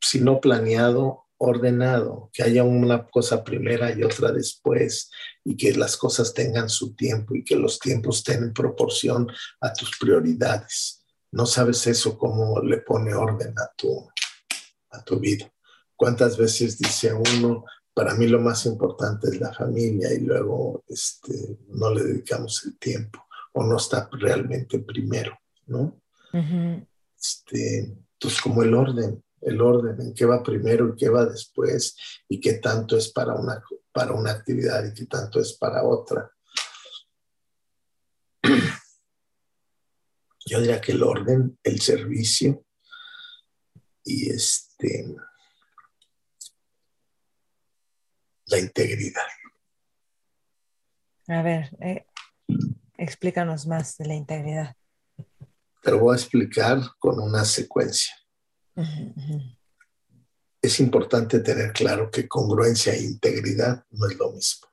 si no planeado, ordenado, que haya una cosa primera y otra después, y que las cosas tengan su tiempo y que los tiempos estén en proporción a tus prioridades. No sabes eso cómo le pone orden a tu, a tu vida. ¿Cuántas veces dice uno, para mí lo más importante es la familia y luego este, no le dedicamos el tiempo o no está realmente primero, ¿no? este, entonces, pues, como el orden, el orden en qué va primero y qué va después y qué tanto es para una, para una actividad y qué tanto es para otra. Yo diría que el orden, el servicio y este, la integridad. A ver, eh, explícanos más de la integridad. Te lo voy a explicar con una secuencia. Es importante tener claro que congruencia e integridad no es lo mismo.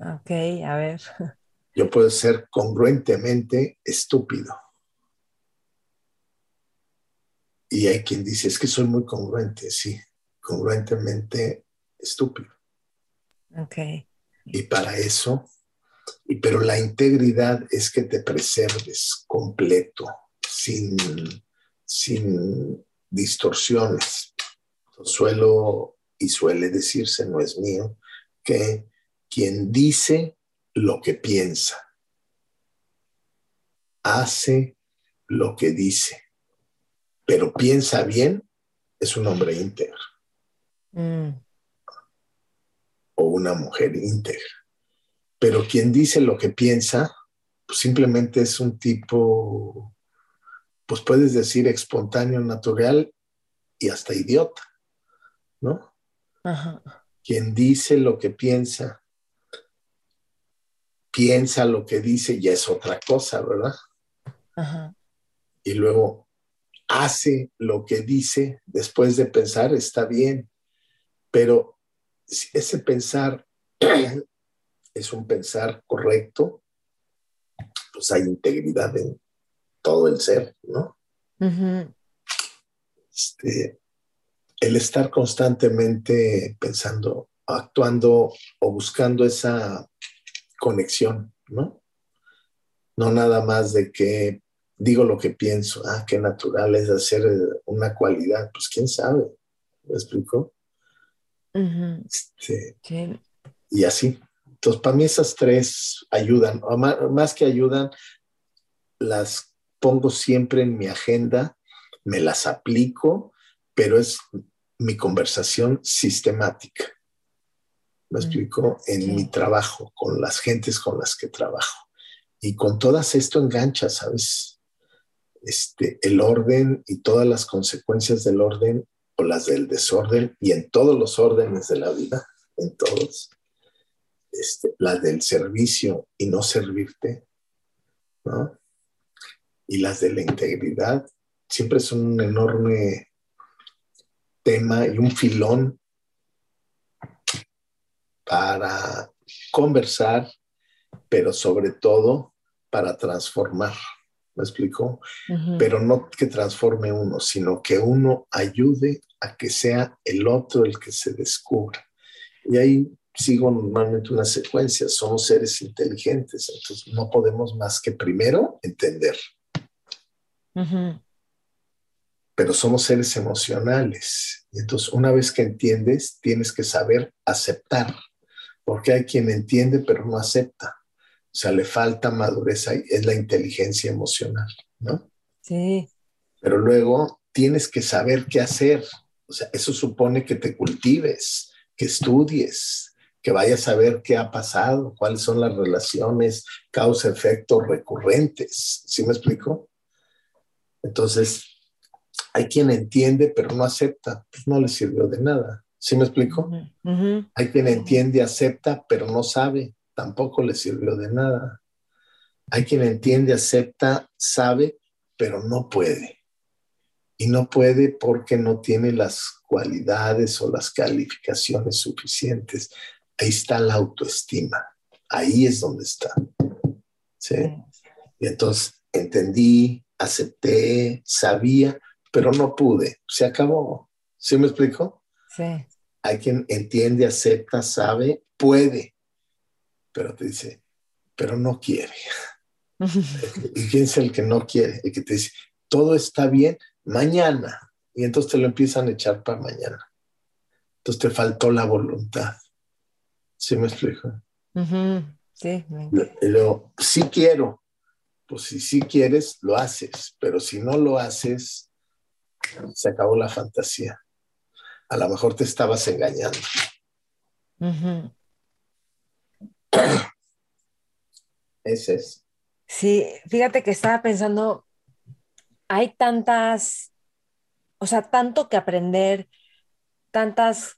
Ok, a ver. Yo puedo ser congruentemente estúpido. Y hay quien dice, es que soy muy congruente, sí, congruentemente estúpido. Ok. Y para eso, y, pero la integridad es que te preserves completo, sin, sin distorsiones. Suelo y suele decirse, no es mío, que quien dice lo que piensa, hace lo que dice, pero piensa bien, es un hombre íntegro. Mm o una mujer íntegra. Pero quien dice lo que piensa, pues simplemente es un tipo, pues puedes decir espontáneo, natural y hasta idiota, ¿no? Quien dice lo que piensa, piensa lo que dice, ya es otra cosa, ¿verdad? Y luego hace lo que dice después de pensar, está bien, pero si ese pensar es un pensar correcto, pues hay integridad en todo el ser, ¿no? este, el estar constantemente pensando, actuando o buscando esa conexión, ¿no? No nada más de que digo lo que pienso, ah, qué natural es hacer una cualidad, pues quién sabe, ¿me explico? Este, y así. Entonces, para mí esas tres ayudan, más, que ayudan, las pongo siempre en mi agenda, me las aplico, pero es mi conversación sistemática. ¿Me explico? En mi trabajo, con las gentes con las que trabajo. Y con todas esto engancha, ¿sabes? Este, el orden y todas las consecuencias del orden o las del desorden y en todos los órdenes de la vida, en todos, este, las del servicio y no servirte, ¿no? Y las de la integridad, siempre son un enorme tema y un filón para conversar, pero sobre todo para transformar. ¿Me explico? Pero no que transforme uno, sino que uno ayude a que sea el otro el que se descubra. Y ahí sigo normalmente una secuencia, somos seres inteligentes, entonces no podemos más que primero entender. Pero somos seres emocionales. Y entonces una vez que entiendes, tienes que saber aceptar, porque hay quien entiende pero no acepta. O sea, le falta madurez ahí, es la inteligencia emocional, ¿no? Sí. Pero luego tienes que saber qué hacer. O sea, eso supone que te cultives, que estudies, que vayas a ver qué ha pasado, cuáles son las relaciones causa-efecto recurrentes. ¿Sí me explico? Entonces, hay quien entiende pero no acepta, pues no le sirvió de nada. ¿Sí me explico? Hay quien entiende, acepta, pero no sabe tampoco le sirvió de nada. Hay quien entiende, acepta, sabe, pero no puede. Y no puede porque no tiene las cualidades o las calificaciones suficientes. Ahí está la autoestima. Ahí es donde está. ¿Sí? Y entonces entendí, acepté, sabía, pero no pude. Se acabó. ¿Sí me explico? Sí. Hay quien entiende, acepta, sabe, puede, pero te dice, pero no quiere. ¿Y quién es el que no quiere? El que te dice, todo está bien mañana. Y entonces te lo empiezan a echar para mañana. Entonces te faltó la voluntad. ¿Sí me explico? Sí. Y luego, sí quiero. Pues si sí quieres, lo haces. Pero si no lo haces, se acabó la fantasía. A lo mejor te estabas engañando. Ese es. Sí, fíjate que estaba pensando, hay tantas o sea, tanto que aprender, tantas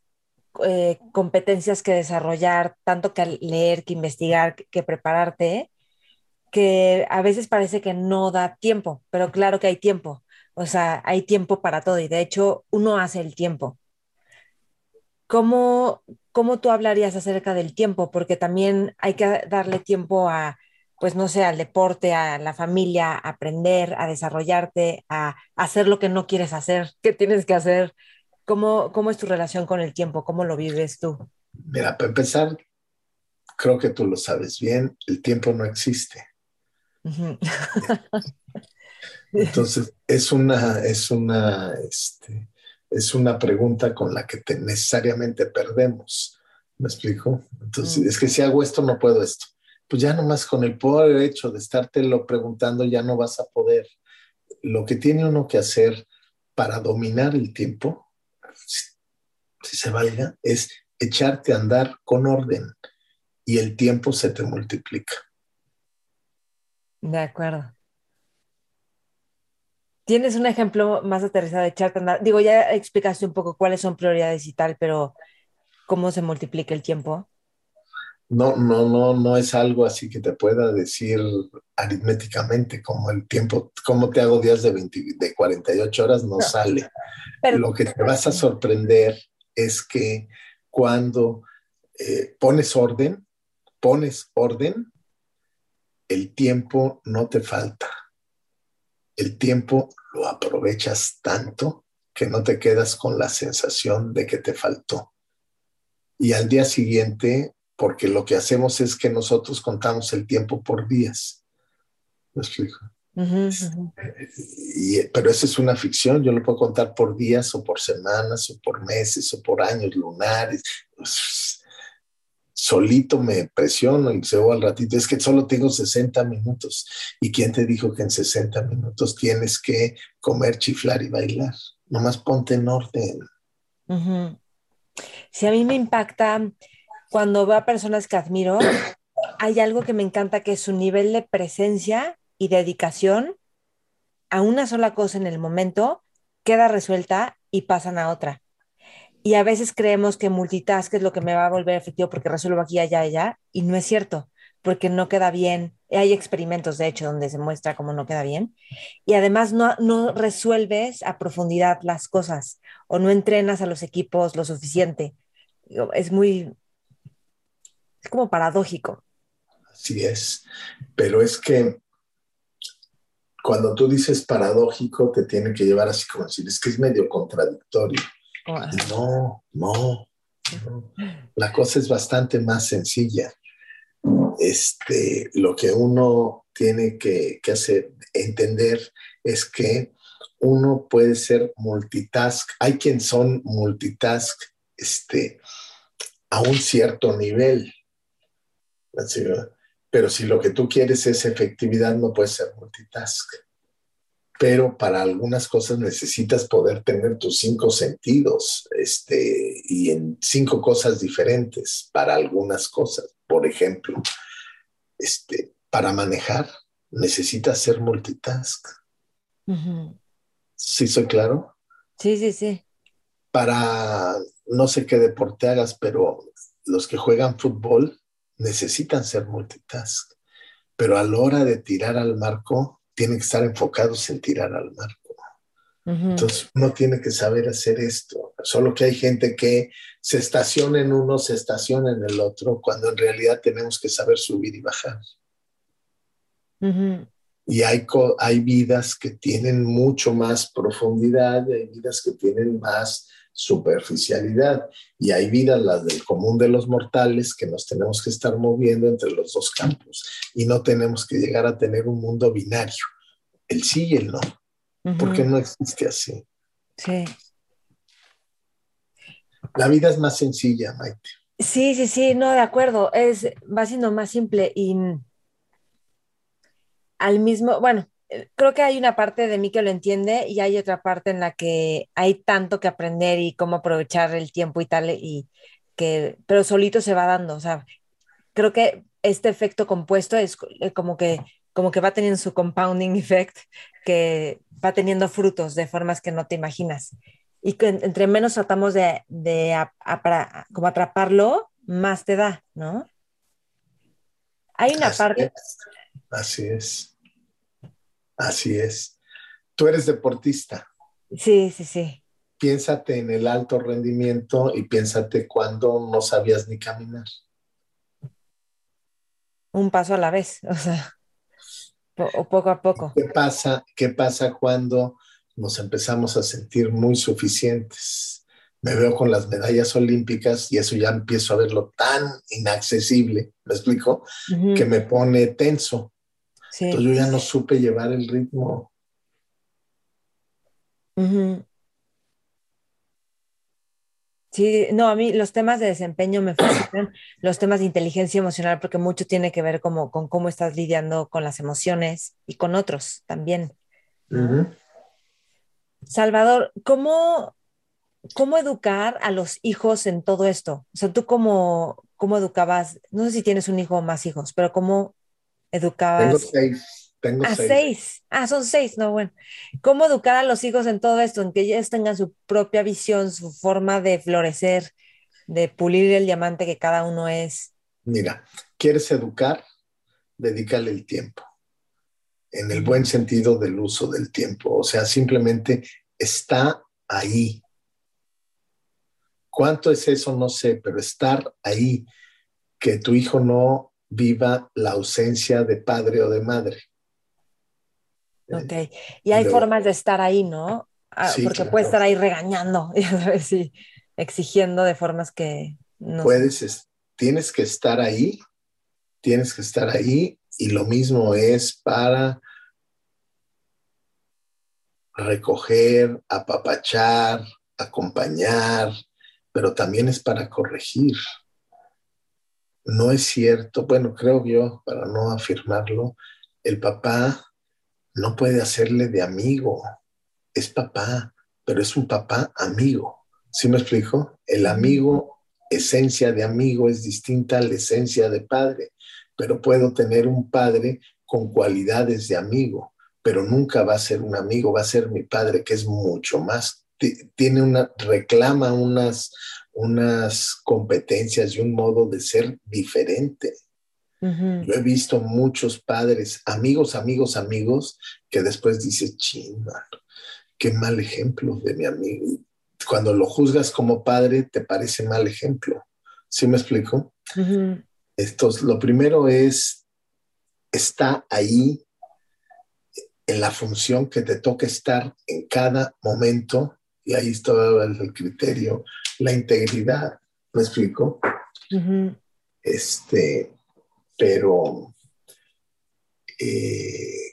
eh, competencias que desarrollar, tanto que leer, que investigar, que prepararte, que a veces parece que no da tiempo, pero claro que hay tiempo. O sea, hay tiempo para todo y de hecho uno hace el tiempo. ¿Cómo, cómo tú hablarías acerca del tiempo? Porque también hay que darle tiempo a, pues no sé, al deporte, a la familia, a aprender, a desarrollarte, a, hacer lo que no quieres hacer, que tienes que hacer. ¿Cómo, ¿Cómo es tu relación con el tiempo? ¿Cómo lo vives tú? Mira, para empezar, creo que tú lo sabes bien, el tiempo no existe. Entonces, es una, es una, este, es una pregunta con la que necesariamente perdemos. ¿Me explico? Entonces, es que si hago esto, no puedo esto. Pues ya nomás con el poder hecho de estártelo preguntando, ya no vas a poder. Lo que tiene uno que hacer para dominar el tiempo, si se valga, es echarte a andar con orden y el tiempo se te multiplica. De acuerdo. ¿Tienes un ejemplo más aterrizado de echarte Digo, ya explicaste un poco cuáles son prioridades y tal, pero ¿cómo se multiplica el tiempo? No, no, no, no es algo así que te pueda decir aritméticamente como el tiempo, cómo te hago días de, de 48 horas, no, sale. Lo que te vas a sorprender es que cuando eh, pones orden, pones orden, el tiempo no te falta. El tiempo lo aprovechas tanto que no te quedas con la sensación de que te faltó. Y al día siguiente, porque lo que hacemos es que nosotros contamos el tiempo por días. ¿Me explico? pero eso es una ficción, yo lo puedo contar por días o por semanas o por meses o por años lunares solito me presiono y se al ratito, es que solo tengo 60 minutos. ¿Y quién te dijo que en 60 minutos tienes que comer, chiflar y bailar? Nomás ponte en orden. Si a mí me impacta cuando veo a personas que admiro, hay algo que me encanta que es su nivel de presencia y dedicación a una sola cosa en el momento queda resuelta y pasan a otra. Y a veces creemos que multitask es lo que me va a volver efectivo porque resuelvo aquí, allá, allá, y no es cierto, porque no queda bien. Hay experimentos, de hecho, donde se muestra cómo no queda bien. Y además no, no resuelves a profundidad las cosas o no entrenas a los equipos lo suficiente. Es muy, es como paradójico. Así es, pero es que cuando tú dices paradójico, te tiene que llevar así como decir, es que es medio contradictorio no, no, La cosa es bastante más sencilla. Este, lo que uno tiene que, hacer, entender es que uno puede ser multitask. Hay quien son multitask este, a un cierto nivel. Pero si lo que tú quieres es efectividad, no puedes ser multitask pero para algunas cosas necesitas poder tener tus cinco sentidos este, y en cinco cosas diferentes para algunas cosas. Por ejemplo, este, para manejar necesitas ser multitask. ¿Sí soy claro? Sí, sí, sí. Para no sé qué deporte hagas, pero los que juegan fútbol necesitan ser multitask. Pero a la hora de tirar al marco, tienen que estar enfocados en tirar al marco. Entonces, uno tiene que saber hacer esto. Solo que hay gente que se estaciona en uno, se estaciona en el otro, cuando en realidad tenemos que saber subir y bajar. Y hay, hay vidas que tienen mucho más profundidad, hay vidas que tienen más superficialidad. Y hay vidas, las del común de los mortales, que nos tenemos que estar moviendo entre los dos campos y no tenemos que llegar a tener un mundo binario, el sí y el no, porque no existe así. Sí. La vida es más sencilla, Maite. Sí, sí, sí, no, de acuerdo, es, va siendo más simple y al mismo, bueno, creo que hay una parte de mí que lo entiende y hay otra parte en la que hay tanto que aprender y cómo aprovechar el tiempo y tal, y que, pero solito se va dando, o sea, creo que este efecto compuesto es como que como que va teniendo su compounding effect, que va teniendo frutos de formas que no te imaginas. Y que entre menos tratamos de, como atraparlo, más te da, ¿no? Hay una parte. Así es. Así es. Tú eres deportista. Sí, sí, sí. Piénsate en el alto rendimiento y piénsate cuando no sabías ni caminar. Un paso a la vez, o sea, o poco a poco. ¿Qué pasa, ¿Qué pasa cuando nos empezamos a sentir muy suficientes? Me veo con las medallas olímpicas y eso ya empiezo a verlo tan inaccesible, ¿me explico? Que me pone tenso. Entonces yo ya no supe llevar el ritmo. Sí, no, a mí los temas de desempeño me fascinan, los temas de inteligencia emocional, porque mucho tiene que ver como, con cómo estás lidiando con las emociones y con otros también. Salvador, ¿cómo, ¿cómo educar a los hijos en todo esto? O sea, tú cómo, cómo educabas, no sé si tienes un hijo o más hijos, pero ¿cómo educabas? Tengo seis. Tengo ah, seis. Ah, son seis, no, bueno. ¿Cómo educar a los hijos en todo esto? En que ellos tengan su propia visión, su forma de florecer, de pulir el diamante que cada uno es. Mira, ¿quieres educar? Dedícale el tiempo. En el buen sentido del uso del tiempo. O sea, simplemente está ahí. ¿Cuánto es eso? No sé, pero estar ahí. Que tu hijo no viva la ausencia de padre o de madre. Ok, y hay formas de estar ahí, ¿no? Ah, porque puede estar ahí regañando, y exigiendo de formas que no. Puedes, tienes que estar ahí, tienes que estar ahí, y lo mismo es para recoger, apapachar, acompañar, pero también es para corregir. No es cierto, bueno, creo yo, para no afirmarlo, el papá no puede hacerle de amigo. Es papá, pero es un papá amigo. ¿Sí me explico? El amigo, esencia de amigo es distinta a la esencia de padre, pero puedo tener un padre con cualidades de amigo, pero nunca va a ser un amigo, va a ser mi padre que es mucho más, tiene una, reclama unas, unas competencias y un modo de ser diferente. Yo he visto muchos padres, amigos, amigos, amigos, que después dices, ching, qué mal ejemplo de mi amigo. Cuando lo juzgas como padre, te parece mal ejemplo. ¿Sí me explico? Esto, lo primero es, está ahí en la función que te toca estar en cada momento, y ahí está el criterio, la integridad. ¿Me explico? Este, pero eh,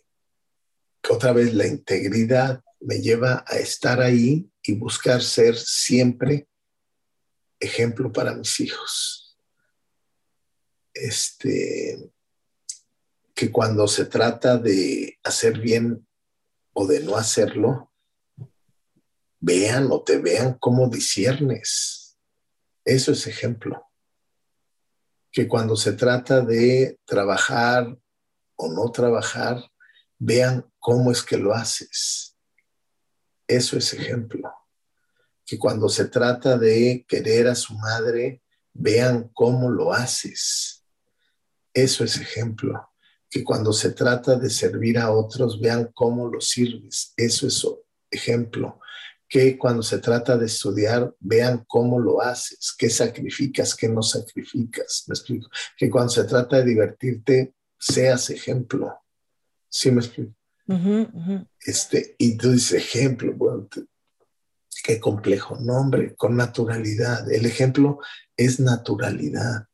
otra vez la integridad me lleva a estar ahí y buscar ser siempre ejemplo para mis hijos. Este, que cuando se trata de hacer bien o de no hacerlo, vean o te vean como disiernes. Eso es ejemplo que cuando se trata de trabajar o no trabajar, vean cómo es que lo haces. Eso es ejemplo. Que cuando se trata de querer a su madre, vean cómo lo haces. Eso es ejemplo. Que cuando se trata de servir a otros, vean cómo lo sirves. Eso es ejemplo que cuando se trata de estudiar vean cómo lo haces, qué sacrificas, qué no sacrificas. Me explico. Que cuando se trata de divertirte, seas ejemplo. ¿Sí me explico? Este, y tú dices ejemplo, bueno, qué complejo. No, hombre, con naturalidad. El ejemplo es naturalidad.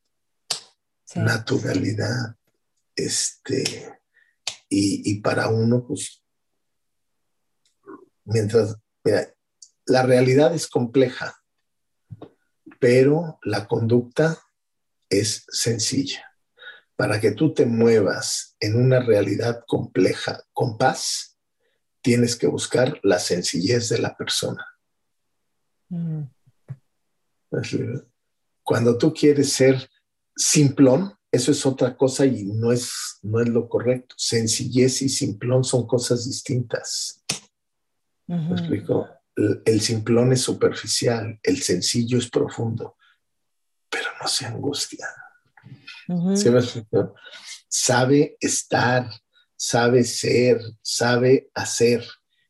Naturalidad. Este, y, y para uno, pues, mientras, mira, la realidad es compleja, pero la conducta es sencilla. Para que tú te muevas en una realidad compleja con paz, tienes que buscar la sencillez de la persona. Mm. Cuando tú quieres ser simplón, eso es otra cosa y no es, no es lo correcto. Sencillez y simplón son cosas distintas. ¿Me explico? El, simplón es superficial, el sencillo es profundo, pero no se angustia. ¿Sí me explico? Sabe estar, sabe ser, sabe hacer.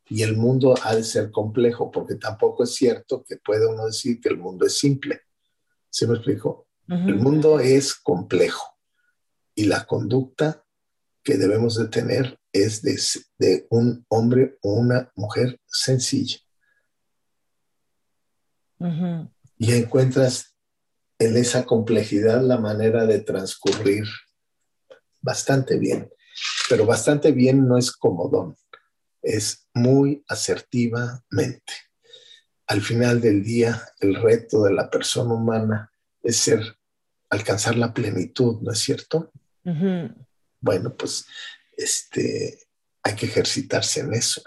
Y el mundo ha de ser complejo, porque tampoco es cierto que pueda uno decir que el mundo es simple. ¿Sí me explico? El mundo es complejo y la conducta que debemos de tener es de, un hombre o una mujer sencilla. Y encuentras en esa complejidad la manera de transcurrir bastante bien, pero bastante bien no es comodón, es muy asertivamente. Al final del día, el reto de la persona humana es ser, alcanzar la plenitud, ¿no es cierto? Bueno, pues este, hay que ejercitarse en eso.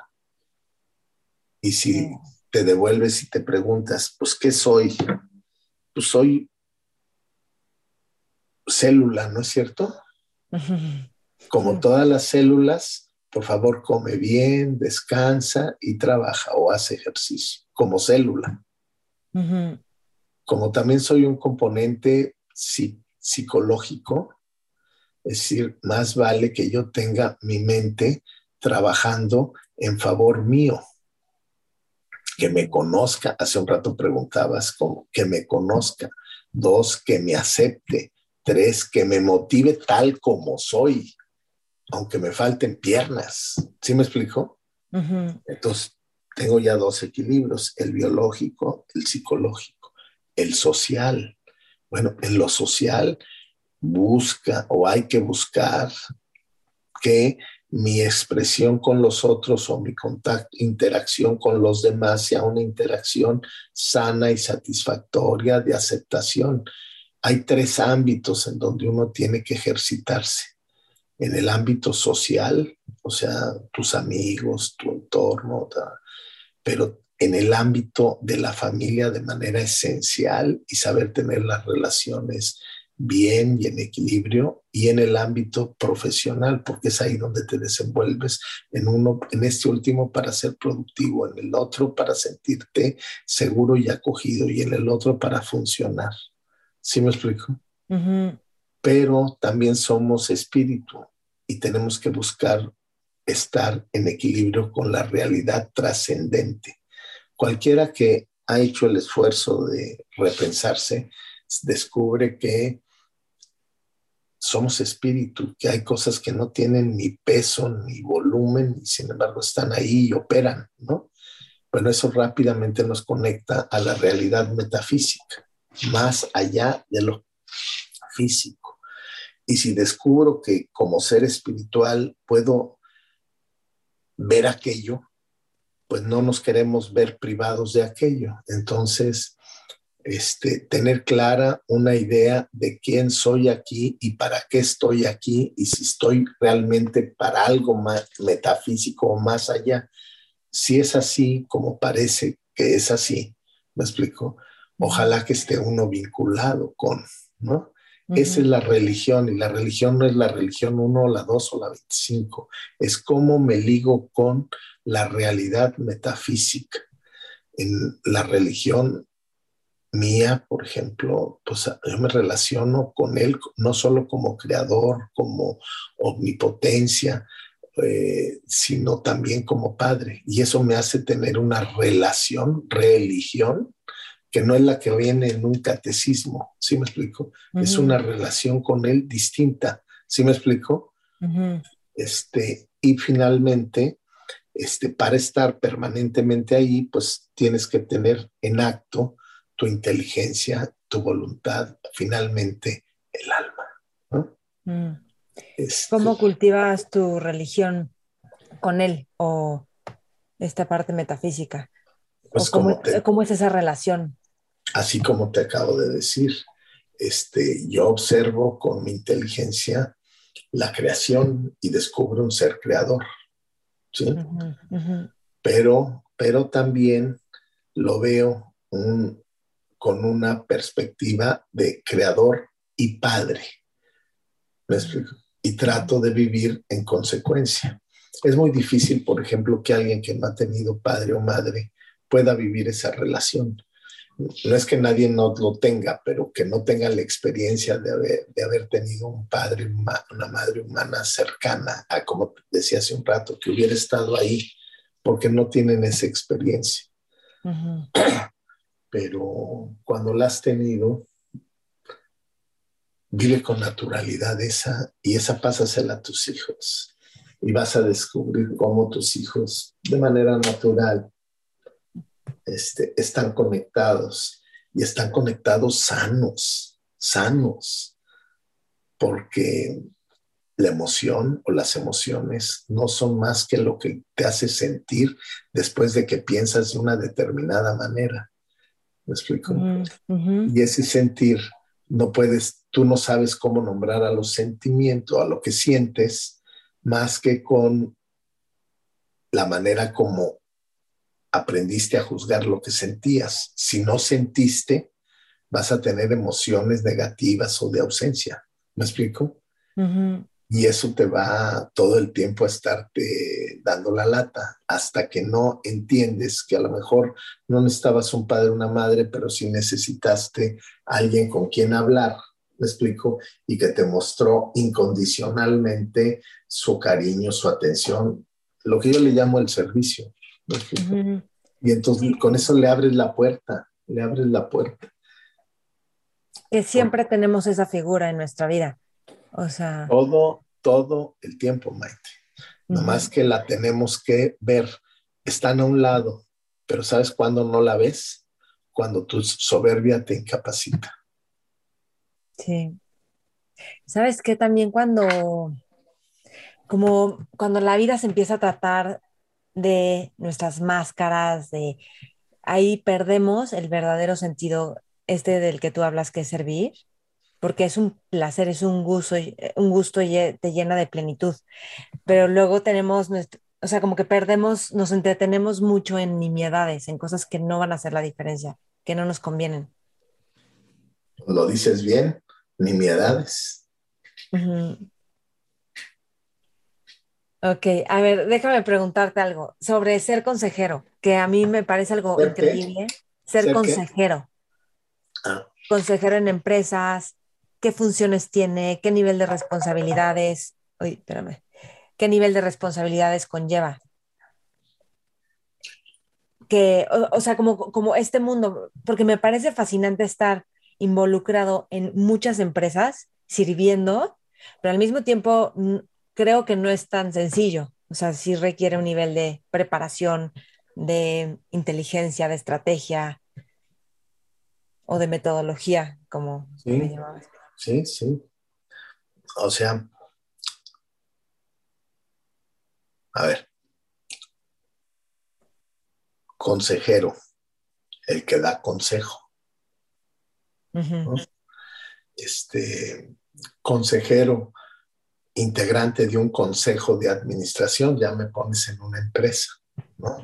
Y si te devuelves y te preguntas, pues, ¿qué soy? Pues soy célula, ¿no es cierto? Como todas las células, por favor, come bien, descansa y trabaja o hace ejercicio como célula. Como también soy un componente psicológico, es decir, más vale que yo tenga mi mente trabajando en favor mío, que me conozca. Hace un rato preguntabas cómo, que me conozca. Dos, que me acepte. Tres, que me motive tal como soy, aunque me falten piernas. ¿Sí me explico? Entonces, tengo ya dos equilibrios, el biológico, el psicológico, el social. Bueno, en lo social busca o hay que buscar que mi expresión con los otros o mi contacto, interacción con los demás sea una interacción sana y satisfactoria de aceptación. Hay tres ámbitos en donde uno tiene que ejercitarse. En el ámbito social, o sea, tus amigos, tu entorno, pero en el ámbito de la familia de manera esencial y saber tener las relaciones bien y en equilibrio y en el ámbito profesional, porque es ahí donde te desenvuelves en uno, en este último para ser productivo, en el otro para sentirte seguro y acogido y en el otro para funcionar. ¿Sí me explico? Pero también somos espíritu y tenemos que buscar estar en equilibrio con la realidad trascendente. Cualquiera que ha hecho el esfuerzo de repensarse, descubre que somos espíritu, que hay cosas que no tienen ni peso ni volumen, y sin embargo están ahí y operan, ¿no? Bueno, eso rápidamente nos conecta a la realidad metafísica, más allá de lo físico. Y si descubro que como ser espiritual puedo ver aquello, pues no nos queremos ver privados de aquello. Entonces, este, tener clara una idea de quién soy aquí y para qué estoy aquí y si estoy realmente para algo más metafísico o más allá. Si es así como parece que es así, me explico, ojalá que esté uno vinculado con, ¿no? Esa es la religión y la religión no es la religión 1, la 2 o la 25, es cómo me ligo con la realidad metafísica. En la religión mía, por ejemplo, pues yo me relaciono con él no solo como creador, como omnipotencia, eh, sino también como padre. Y eso me hace tener una relación, religión, que no es la que viene en un catecismo, ¿sí me explico? Es una relación con él distinta, ¿sí me explico? este, y finalmente, este, para estar permanentemente ahí, pues tienes que tener en acto tu inteligencia, tu voluntad, finalmente el alma. Mm. Este ¿Cómo cultivas tu religión con él o esta parte metafísica? Pues cómo, cómo, es esa relación? Así como te acabo de decir, este, yo observo con mi inteligencia la creación y descubro un ser creador. ¿sí? Pero, pero también lo veo un, con una perspectiva de creador y padre. ¿Me explico? Y trato de vivir en consecuencia. Es muy difícil, por ejemplo, que alguien que no ha tenido padre o madre pueda vivir esa relación. No es que nadie no lo tenga, pero que no tenga la experiencia de haber, de haber tenido un padre, una madre humana cercana a, como decía hace un rato, que hubiera estado ahí, porque no tienen esa experiencia. Pero cuando la has tenido, vive con naturalidad esa y esa pásasela a tus hijos. Y vas a descubrir cómo tus hijos, de manera natural, este, están conectados y están conectados sanos, sanos, porque la emoción o las emociones no son más que lo que te hace sentir después de que piensas de una determinada manera. ¿Me explico? Y ese sentir, no puedes, tú no sabes cómo nombrar a los sentimientos, a lo que sientes, más que con la manera como aprendiste a juzgar lo que sentías. Si no sentiste, vas a tener emociones negativas o de ausencia. ¿Me explico? Y eso te va todo el tiempo a estarte dando la lata hasta que no entiendes que a lo mejor no necesitabas un padre o una madre, pero sí necesitaste alguien con quien hablar, me explico, y que te mostró incondicionalmente su cariño, su atención, lo que yo le llamo el servicio. Y entonces con eso le abres la puerta, le abres la puerta. Que siempre tenemos esa figura en nuestra vida. O sea. Todo, todo el tiempo, Maite. Nomás que la tenemos que ver. Están a un lado, pero ¿sabes cuándo no la ves? Cuando tu soberbia te incapacita. Sí. ¿Sabes qué? También cuando, como cuando la vida se empieza a tratar de nuestras máscaras, de ahí perdemos el verdadero sentido este del que tú hablas que es servir, porque es un placer, es un gusto, un gusto y te llena de plenitud. Pero luego tenemos, o sea, como que perdemos, nos entretenemos mucho en nimiedades, en cosas que no van a hacer la diferencia, que no nos convienen. Lo dices bien, nimiedades. Ok, a ver, déjame preguntarte algo sobre ser consejero, que a mí me parece algo increíble. Ser, consejero. Ah. Consejero en empresas, qué funciones tiene, qué nivel de responsabilidades, uy, espérame, qué nivel de responsabilidades conlleva. Que, o, sea, como, como este mundo, porque me parece fascinante estar involucrado en muchas empresas, sirviendo, pero al mismo tiempo creo que no es tan sencillo. O sea, sí requiere un nivel de preparación, de inteligencia, de estrategia o de metodología, como sí, me Sí, sí. O sea, a ver, consejero, el que da consejo. Este consejero integrante de un consejo de administración, ya me pones en una empresa, ¿no?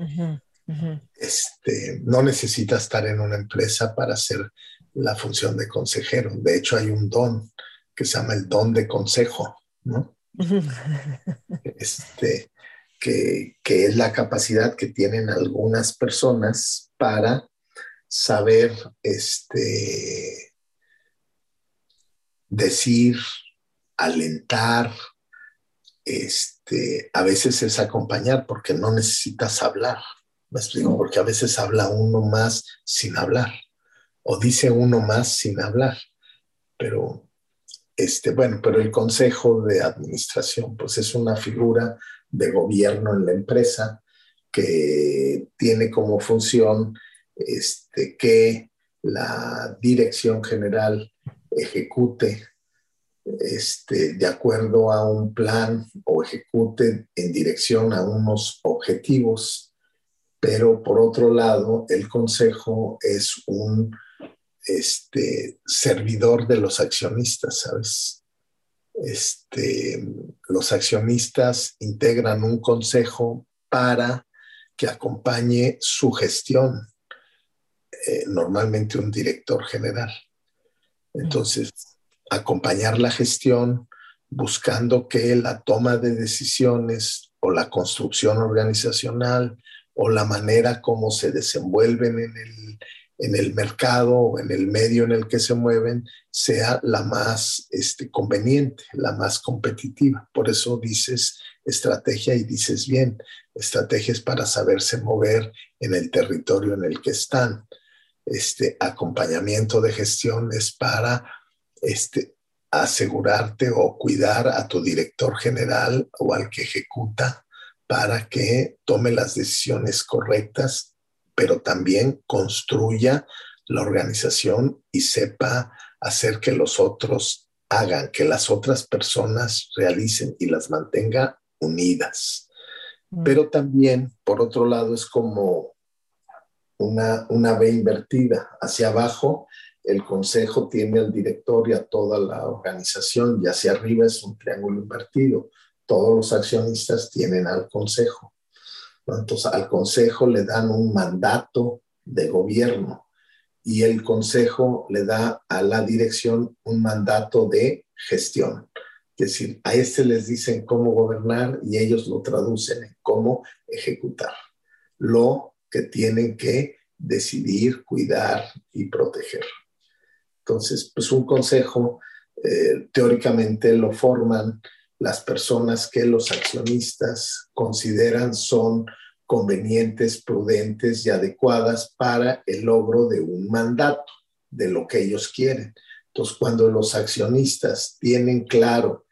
Este, no necesitas estar en una empresa para hacer la función de consejero. De hecho, hay un don que se llama el don de consejo, ¿no? este, que, que es la capacidad que tienen algunas personas para saber este, decir alentar, este, a veces es acompañar porque no necesitas hablar. Me explico, porque a veces habla uno más sin hablar o dice uno más sin hablar. Pero, este, bueno, pero el consejo de administración, pues es una figura de gobierno en la empresa que tiene como función este, que la dirección general ejecute este, de acuerdo a un plan o ejecute en dirección a unos objetivos, pero por otro lado, el consejo es un este, servidor de los accionistas, ¿sabes? Este, los accionistas integran un consejo para que acompañe su gestión, eh, normalmente un director general. Entonces, acompañar la gestión, buscando que la toma de decisiones o la construcción organizacional o la manera como se desenvuelven en el, en el mercado o en el medio en el que se mueven sea la más este, conveniente, la más competitiva. Por eso dices estrategia y dices bien, estrategias para saberse mover en el territorio en el que están. Este acompañamiento de gestión es para este, asegurarte o cuidar a tu director general o al que ejecuta para que tome las decisiones correctas, pero también construya la organización y sepa hacer que los otros hagan, que las otras personas realicen y las mantenga unidas. Mm. Pero también, por otro lado, es como una, una B invertida. Hacia abajo, el consejo tiene al director y a toda la organización, y hacia arriba es un triángulo invertido. Todos los accionistas tienen al consejo. Entonces, al consejo le dan un mandato de gobierno y el consejo le da a la dirección un mandato de gestión. Es decir, a este les dicen cómo gobernar y ellos lo traducen en cómo ejecutar lo que tienen que decidir, cuidar y proteger. Entonces, pues un consejo eh, teóricamente lo forman las personas que los accionistas consideran son convenientes, prudentes y adecuadas para el logro de un mandato, de lo que ellos quieren. Entonces, cuando los accionistas tienen claro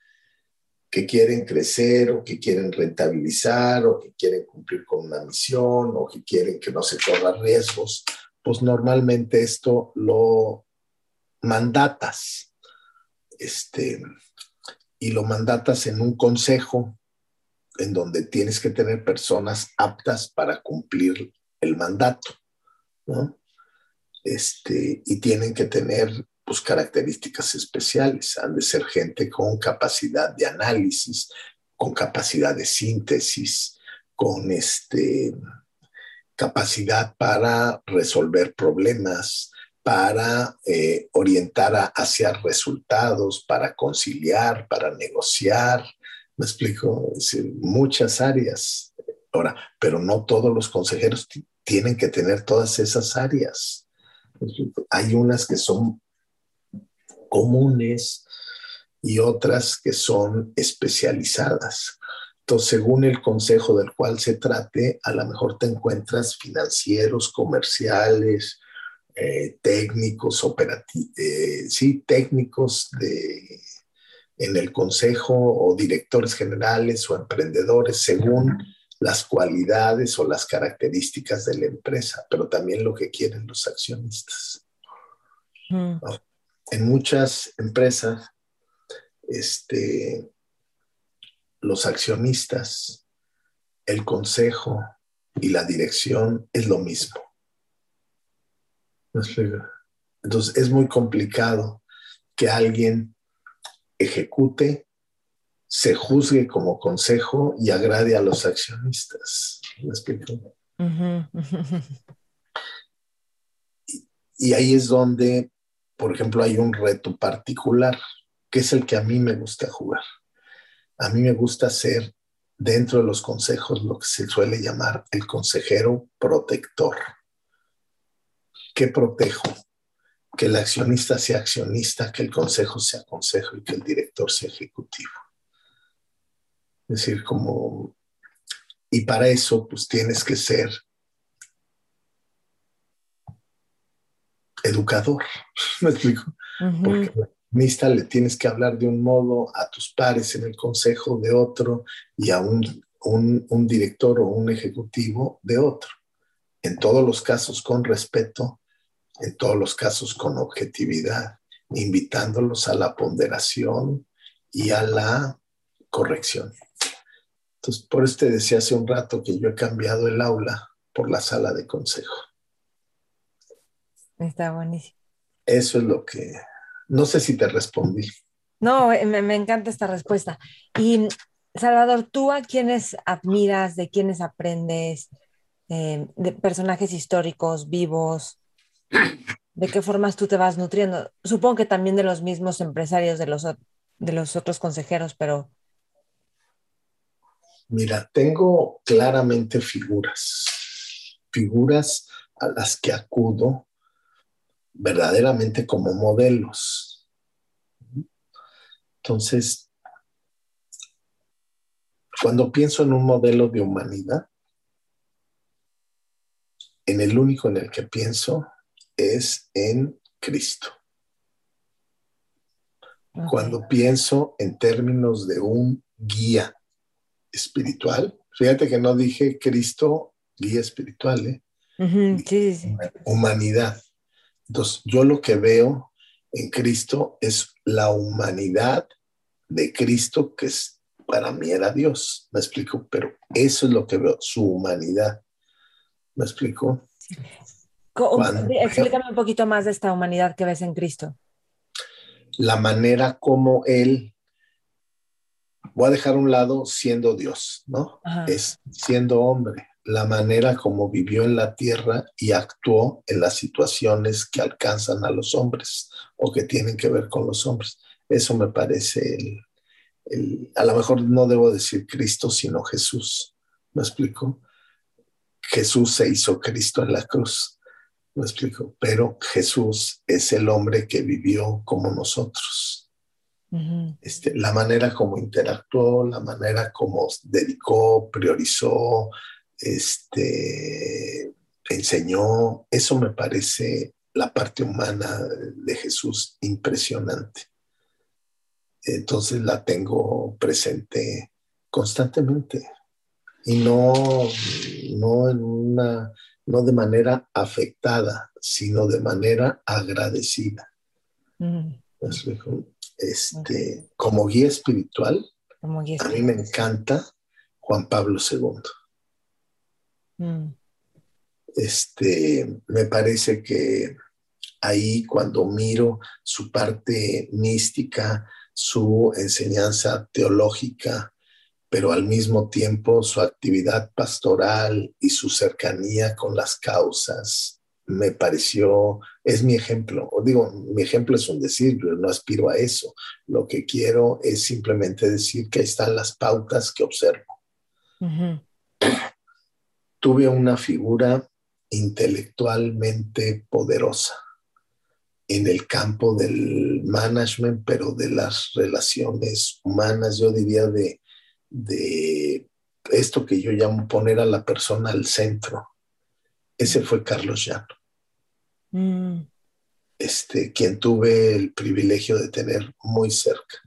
que quieren crecer o que quieren rentabilizar o que quieren cumplir con una misión o que quieren que no se corran riesgos, pues normalmente esto lo mandatas este, y lo mandatas en un consejo en donde tienes que tener personas aptas para cumplir el mandato, ¿no? Este, y tienen que tener pues, características especiales. Han de ser gente con capacidad de análisis, con capacidad de síntesis, con este, capacidad para resolver problemas, para eh, orientar hacia resultados, para conciliar, para negociar. Me explico, muchas áreas. Ahora, pero no todos los consejeros tienen que tener todas esas áreas. Hay unas que son comunes y otras que son especializadas. Entonces, según el consejo del cual se trate, a lo mejor te encuentras financieros, comerciales, eh, técnicos, operativos, eh, sí, técnicos de, en el consejo o directores generales o emprendedores, según las cualidades o las características de la empresa, pero también lo que quieren los accionistas. Mm en muchas empresas, este, los accionistas, el consejo y la dirección es lo mismo. Entonces es muy complicado que alguien ejecute, se juzgue como consejo y agrade a los accionistas. y ahí es donde por ejemplo, hay un reto particular, que es el que a mí me gusta jugar. A mí me gusta ser dentro de los consejos lo que se suele llamar el consejero protector. ¿Qué protejo? Que el accionista sea accionista, que el consejo sea consejo y que el director sea ejecutivo. Es decir, como... Y para eso, pues tienes que ser educador, ¿me explico? Porque a le tienes que hablar de un modo, a tus pares en el consejo de otro y a un, un, director o un ejecutivo de otro. En todos los casos con respeto, en todos los casos con objetividad, invitándolos a la ponderación y a la corrección. Entonces, por eso te decía hace un rato que yo he cambiado el aula por la sala de consejo. Está buenísimo. Eso es lo que, no sé si te respondí. No, me, encanta esta respuesta. Y Salvador, ¿tú a quiénes admiras, de quiénes aprendes, eh, de personajes históricos, vivos? ¿De qué formas tú te vas nutriendo? Supongo que también de los mismos empresarios de los de los otros consejeros, pero... Mira, tengo claramente figuras, figuras a las que acudo verdaderamente como modelos. Entonces, cuando pienso en un modelo de humanidad, en el único en el que pienso es en Cristo. Cuando pienso en términos de un guía espiritual, fíjate que no dije Cristo guía espiritual, ¿eh? sí, sí. Humanidad. Entonces, yo lo que veo en Cristo es la humanidad de Cristo, que es, para mí era Dios, me explico, pero eso es lo que veo, su humanidad. ¿Me explico? Explícame un poquito más de esta humanidad que ves en Cristo. La manera como Él, voy a dejar un lado siendo Dios, ¿no? Es siendo hombre la manera como vivió en la tierra y actuó en las situaciones que alcanzan a los hombres o que tienen que ver con los hombres. Eso me parece el, a lo mejor no debo decir Cristo, sino Jesús. ¿Me explico? Jesús se hizo Cristo en la cruz. ¿Me explico? Pero Jesús es el hombre que vivió como nosotros. este, la manera como interactuó, la manera como dedicó, priorizó, este, enseñó, eso me parece la parte humana de Jesús impresionante. Entonces la tengo presente constantemente y no, no, en una, no de manera afectada, sino de manera agradecida. Este, como guía espiritual, a mí me encanta Juan Pablo II. Mm. Este, me parece que ahí cuando miro su parte mística, su enseñanza teológica, pero al mismo tiempo su actividad pastoral y su cercanía con las causas, me pareció, es mi ejemplo. O digo, mi ejemplo es un decir, yo no aspiro a eso. Lo que quiero es simplemente decir que ahí están las pautas que observo tuve una figura intelectualmente poderosa en el campo del management, pero de las relaciones humanas, yo diría de, de esto que yo llamo poner a la persona al centro. Ese fue Carlos Llano. Mm. Este, quien tuve el privilegio de tener muy cerca,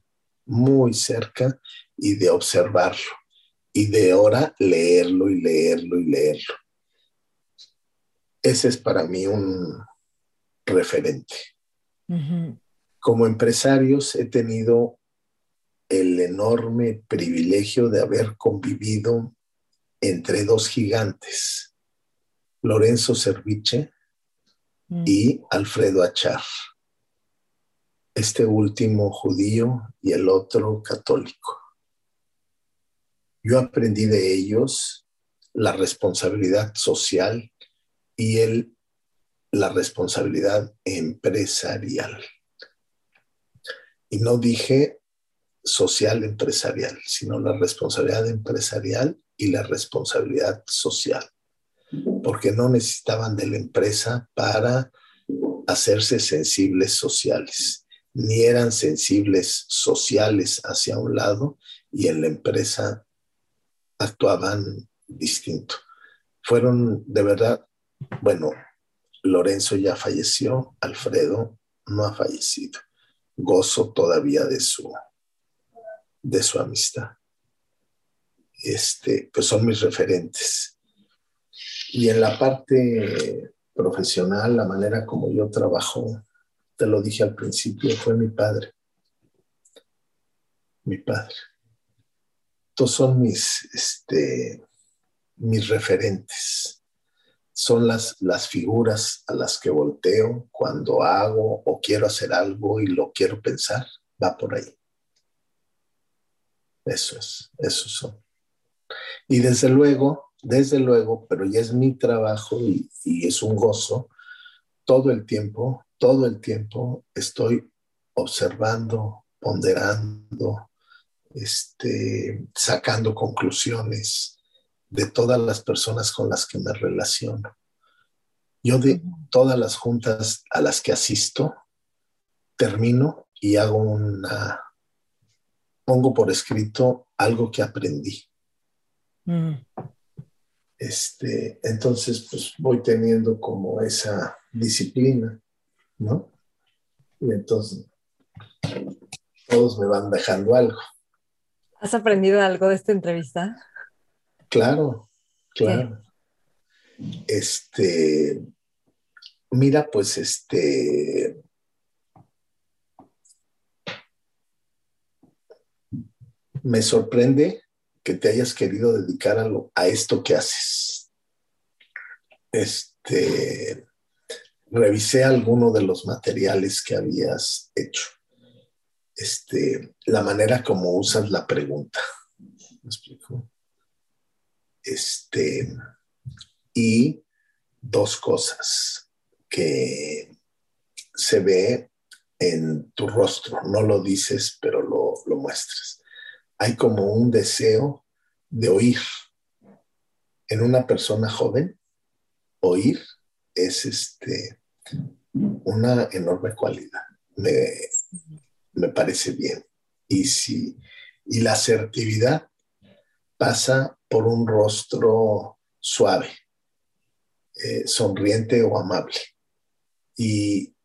muy cerca y de observarlo y de ahora leerlo y leerlo y leerlo. Ese es para mí un referente. Como empresarios he tenido el enorme privilegio de haber convivido entre dos gigantes, Lorenzo Serviche mm. y Alfredo Achar, este último judío y el otro católico. Yo aprendí de ellos la responsabilidad social y el, la responsabilidad empresarial. Y no dije social empresarial, sino la responsabilidad empresarial y la responsabilidad social, porque no necesitaban de la empresa para hacerse sensibles sociales, ni eran sensibles sociales hacia un lado y en la empresa actuaban distinto. Fueron de verdad, bueno, Lorenzo ya falleció, Alfredo no ha fallecido. Gozo todavía de su, de su amistad. Este, pues son mis referentes. Y en la parte profesional, la manera como yo trabajo, te lo dije al principio, fue mi padre. Mi padre son mis, este, mis referentes. Son las, las figuras a las que volteo cuando hago o quiero hacer algo y lo quiero pensar. Va por ahí. Eso es, esos son. Y desde luego, desde luego, pero ya es mi trabajo y, y es un gozo, todo el tiempo, todo el tiempo estoy observando ponderando, este, sacando conclusiones de todas las personas con las que me relaciono. Yo de todas las juntas a las que asisto, termino y hago una, pongo por escrito algo que aprendí. Mm. Este, entonces, pues voy teniendo como esa disciplina, ¿no? Y entonces, todos me van dejando algo. ¿Has aprendido algo de esta entrevista? Claro, claro. Este, mira, pues este, me sorprende que te hayas querido dedicar a, esto que haces. Este, revisé alguno de los materiales que habías hecho. Este, la manera como usas la pregunta. ¿Me explico? Este, y dos cosas que se ve en tu rostro, no lo dices, pero lo, lo muestras. Hay como un deseo de oír. En una persona joven, oír es este, una enorme cualidad. Me, me parece bien. Y, si, y la asertividad pasa por un rostro suave, eh, sonriente o amable. Y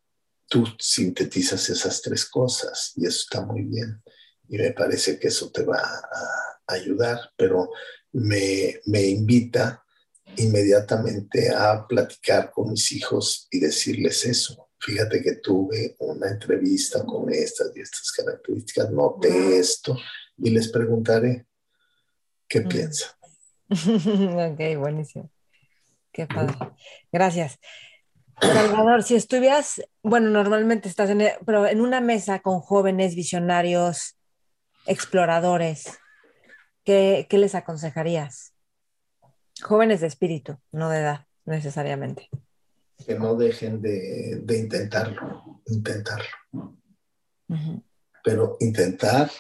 tú sintetizas esas tres cosas y eso está muy bien. Y me parece que eso te va a ayudar, pero me, me invita inmediatamente a platicar con mis hijos y decirles eso. Fíjate que tuve una entrevista con estas y estas características, noté esto y les preguntaré qué mm. piensan. ok, buenísimo. Qué padre. Gracias. Salvador, si estuvieras, bueno, normalmente estás en, pero en una mesa con jóvenes visionarios, exploradores, ¿qué, qué les aconsejarías? Jóvenes de espíritu, no de edad necesariamente. Que no dejen de, de intentarlo, intentarlo. Pero intentar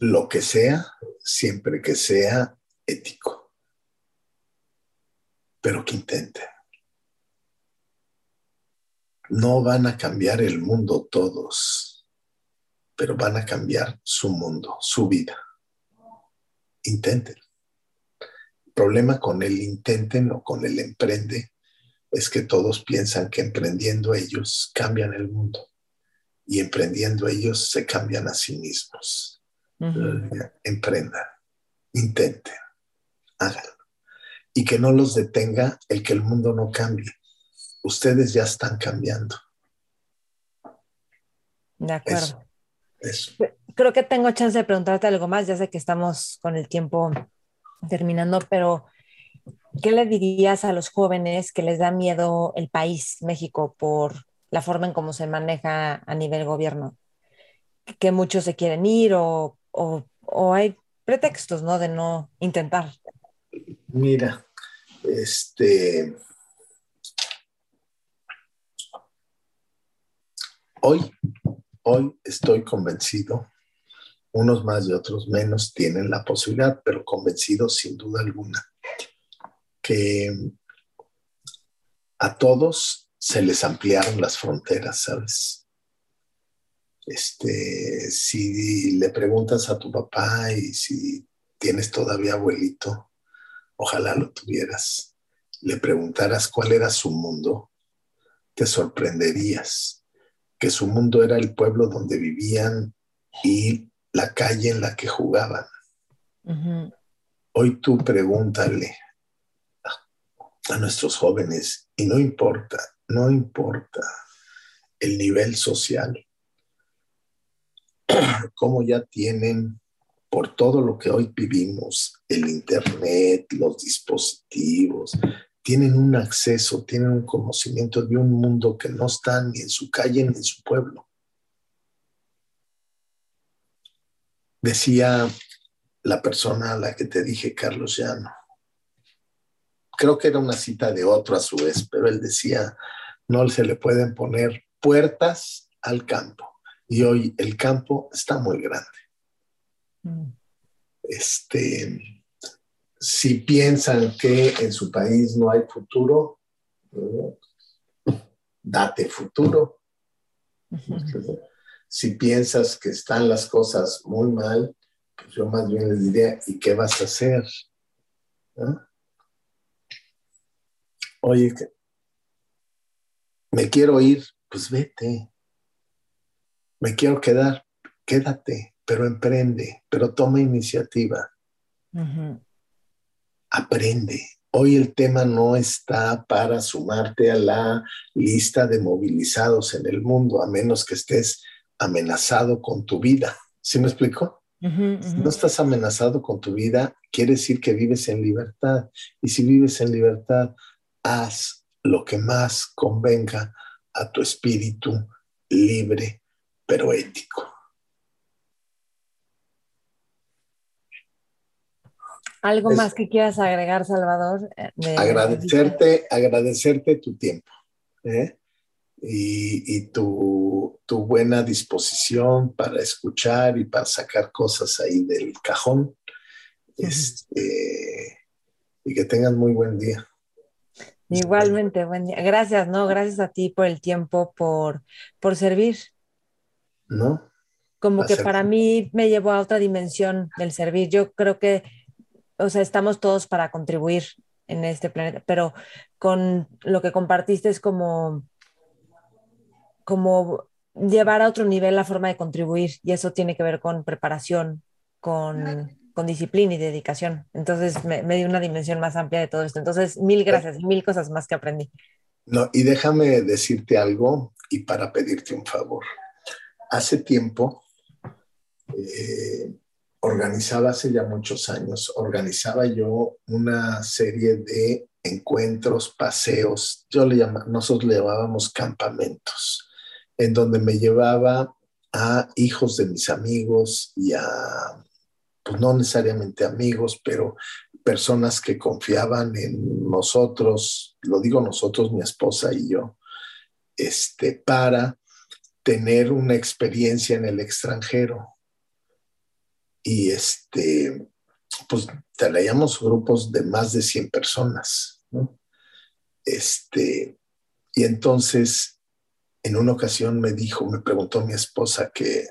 lo que sea, siempre que sea ético. Pero que intenten. No van a cambiar el mundo todos, pero van a cambiar su mundo, su vida. Intenten. El problema con el intenten o con el emprende es que todos piensan que emprendiendo ellos cambian el mundo y emprendiendo ellos se cambian a sí mismos. Emprendan, intenten, háganlo. Y que no los detenga el que el mundo no cambie ustedes ya están cambiando. De acuerdo. Creo que tengo chance de preguntarte algo más, ya sé que estamos con el tiempo terminando, pero ¿qué le dirías a los jóvenes que les da miedo el país, México, por la forma en cómo se maneja a nivel gobierno? Que muchos se quieren ir o, o hay pretextos, ¿no? De no intentar. Mira, este, Hoy, hoy estoy convencido, unos más y otros menos tienen la posibilidad, pero convencido sin duda alguna, que a todos se les ampliaron las fronteras, ¿sabes? Este, si le preguntas a tu papá y si tienes todavía abuelito, ojalá lo tuvieras, le preguntaras cuál era su mundo, te sorprenderías que su mundo era el pueblo donde vivían y la calle en la que jugaban. Hoy tú pregúntale a nuestros jóvenes, y no importa, no importa el nivel social, cómo ya tienen por todo lo que hoy vivimos, el Internet, los dispositivos, tienen un acceso, tienen un conocimiento de un mundo que no está ni en su calle ni en su pueblo. Decía la persona a la que te dije, Carlos Llano, creo que era una cita de otro a su vez, pero él decía, no se le pueden poner puertas al campo. Y hoy el campo está muy grande. Mm. Este, si piensan que en su país no hay futuro, date futuro. Si piensas que están las cosas muy mal, pues yo más bien les diría, ¿y qué vas a hacer? Oye, me quiero ir, pues vete. Me quiero quedar, quédate, pero emprende, pero toma iniciativa. Aprende. Hoy el tema no está para sumarte a la lista de movilizados en el mundo, a menos que estés amenazado con tu vida. ¿Sí me explico? Si no estás amenazado con tu vida, quiere decir que vives en libertad. Y si vives en libertad, haz lo que más convenga a tu espíritu libre, pero ético. ¿Algo más que quieras agregar, Salvador? Eh, agradecerte, agradecerte tu tiempo ¿eh? y, tu, buena disposición para escuchar y para sacar cosas ahí del cajón. Este, y que tengas muy buen día. Igualmente, buen día. Gracias, ¿no? Gracias a ti por el tiempo, por, por servir. ¿No? Como que para mí me llevó a otra dimensión del servir. Yo creo que, o sea, estamos todos para contribuir en este planeta, pero con lo que compartiste es como, como llevar a otro nivel la forma de contribuir y eso tiene que ver con preparación, con con disciplina y dedicación. Entonces me, dio una dimensión más amplia de todo esto. Entonces, mil gracias, mil cosas más que aprendí. No, y déjame decirte algo y para pedirte un favor. Hace tiempo, eh, organizaba hace ya muchos años, organizaba yo una serie de encuentros, paseos, yo le llamaba, nosotros le llamábamos campamentos, en donde me llevaba a hijos de mis amigos y a pues no necesariamente amigos, pero personas que confiaban en nosotros, lo digo nosotros, mi esposa y yo, este, para tener una experiencia en el extranjero. Y este, pues traíamos grupos de más de 100 personas, Este, y entonces, en una ocasión me dijo, me preguntó mi esposa que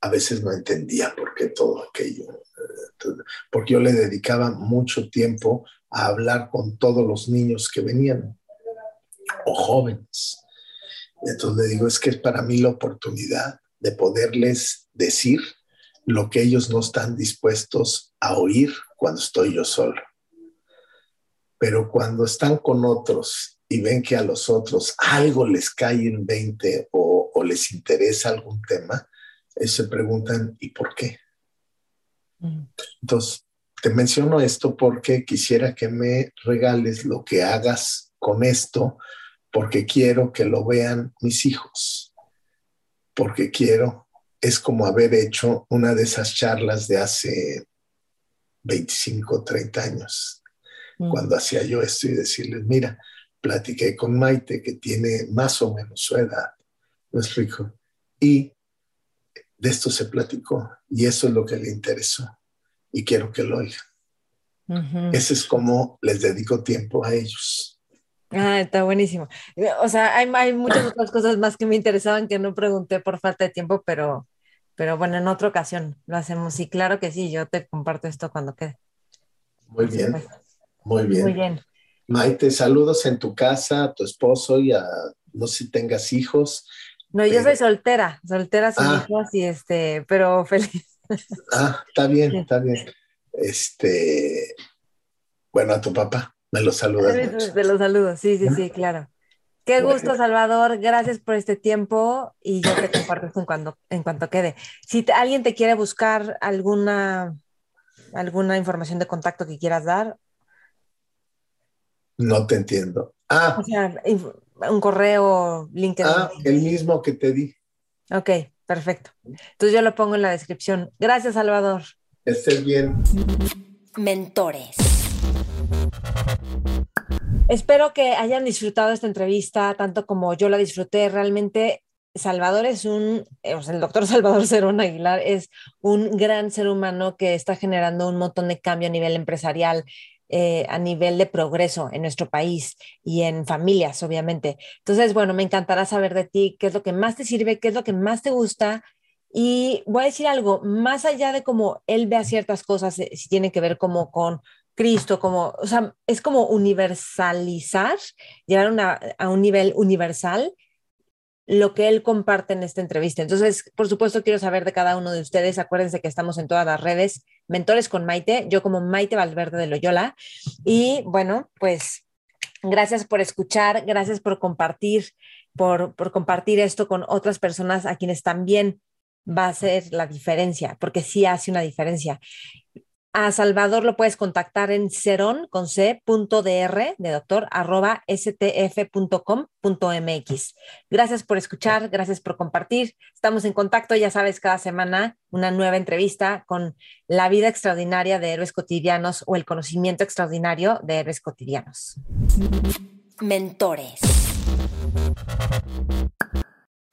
a veces no entendía por qué todo aquello, eh, porque yo le dedicaba mucho tiempo a hablar con todos los niños que venían o jóvenes. Entonces le digo, es que es para mí la oportunidad de poderles decir lo que ellos no están dispuestos a oír cuando estoy yo solo. Pero cuando están con otros y ven que a los otros algo les cae en 20 o, o les interesa algún tema, eh, se preguntan, ¿y por qué? Mm. Entonces, te menciono esto porque quisiera que me regales lo que hagas con esto, porque quiero que lo vean mis hijos, porque quiero, es como haber hecho una de esas charlas de hace 25, 30 años, mm. cuando hacía yo esto y decirles, mira, platiqué con Maite, que tiene más o menos su edad, lo explico, y de esto se platicó y eso es lo que le interesó y quiero que lo oigan. Ese es como les dedico tiempo a ellos. Ah, está buenísimo. O sea, hay, hay, muchas otras cosas más que me interesaban que no pregunté por falta de tiempo, pero, pero bueno, en otra ocasión lo hacemos. Y claro que sí, yo te comparto esto cuando quede. Muy bien, muy bien. Muy bien. Maite, saludos en tu casa, a tu esposo y a, no sé si tengas hijos no, yo soy soltera, soltera sin ah. hijos y este, pero feliz. Ah, está bien, está bien. Este, bueno, a tu papá, me lo saludas. Te lo saludo, sí, sí, sí, claro. Qué gusto, Salvador. Gracias por este tiempo y yo te comparto en, cuando, en cuanto quede. Si alguien te quiere buscar alguna, alguna información de contacto que quieras dar. No te entiendo. Ah. O sea, un correo, LinkedIn. Ah, el mismo que te di. Ok, perfecto. Entonces yo lo pongo en la descripción. Gracias, Salvador. Estés bien. Mentores. Espero que hayan disfrutado esta entrevista tanto como yo la disfruté. Realmente Salvador es un, eh, o el doctor Salvador Cerón Aguilar es un gran ser humano que está generando un montón de cambio a nivel empresarial, eh, a nivel de progreso en nuestro país y en familias, obviamente. Entonces, bueno, me encantará saber de ti qué es lo que más te sirve, qué es lo que más te gusta. Y voy a decir algo, más allá de cómo él vea ciertas cosas, eh, si tiene que ver como con Cristo, como, o sea, es como universalizar, llegar a un nivel universal lo que él comparte en esta entrevista. Entonces, por supuesto, quiero saber de cada uno de ustedes. Acuérdense que estamos en todas las redes, Mentores con Maite, yo como Maite Valverde de Loyola. Y bueno, pues gracias por escuchar, gracias por compartir, por, por compartir esto con otras personas a quienes también va a ser la diferencia, porque sí hace una diferencia. A Salvador lo puedes contactar en ceron con c de doctor arroba stf.com.mx. Gracias por escuchar, gracias por compartir. Estamos en contacto, ya sabes, cada semana una nueva entrevista con la vida extraordinaria de héroes cotidianos o el conocimiento extraordinario de héroes cotidianos. Mentores.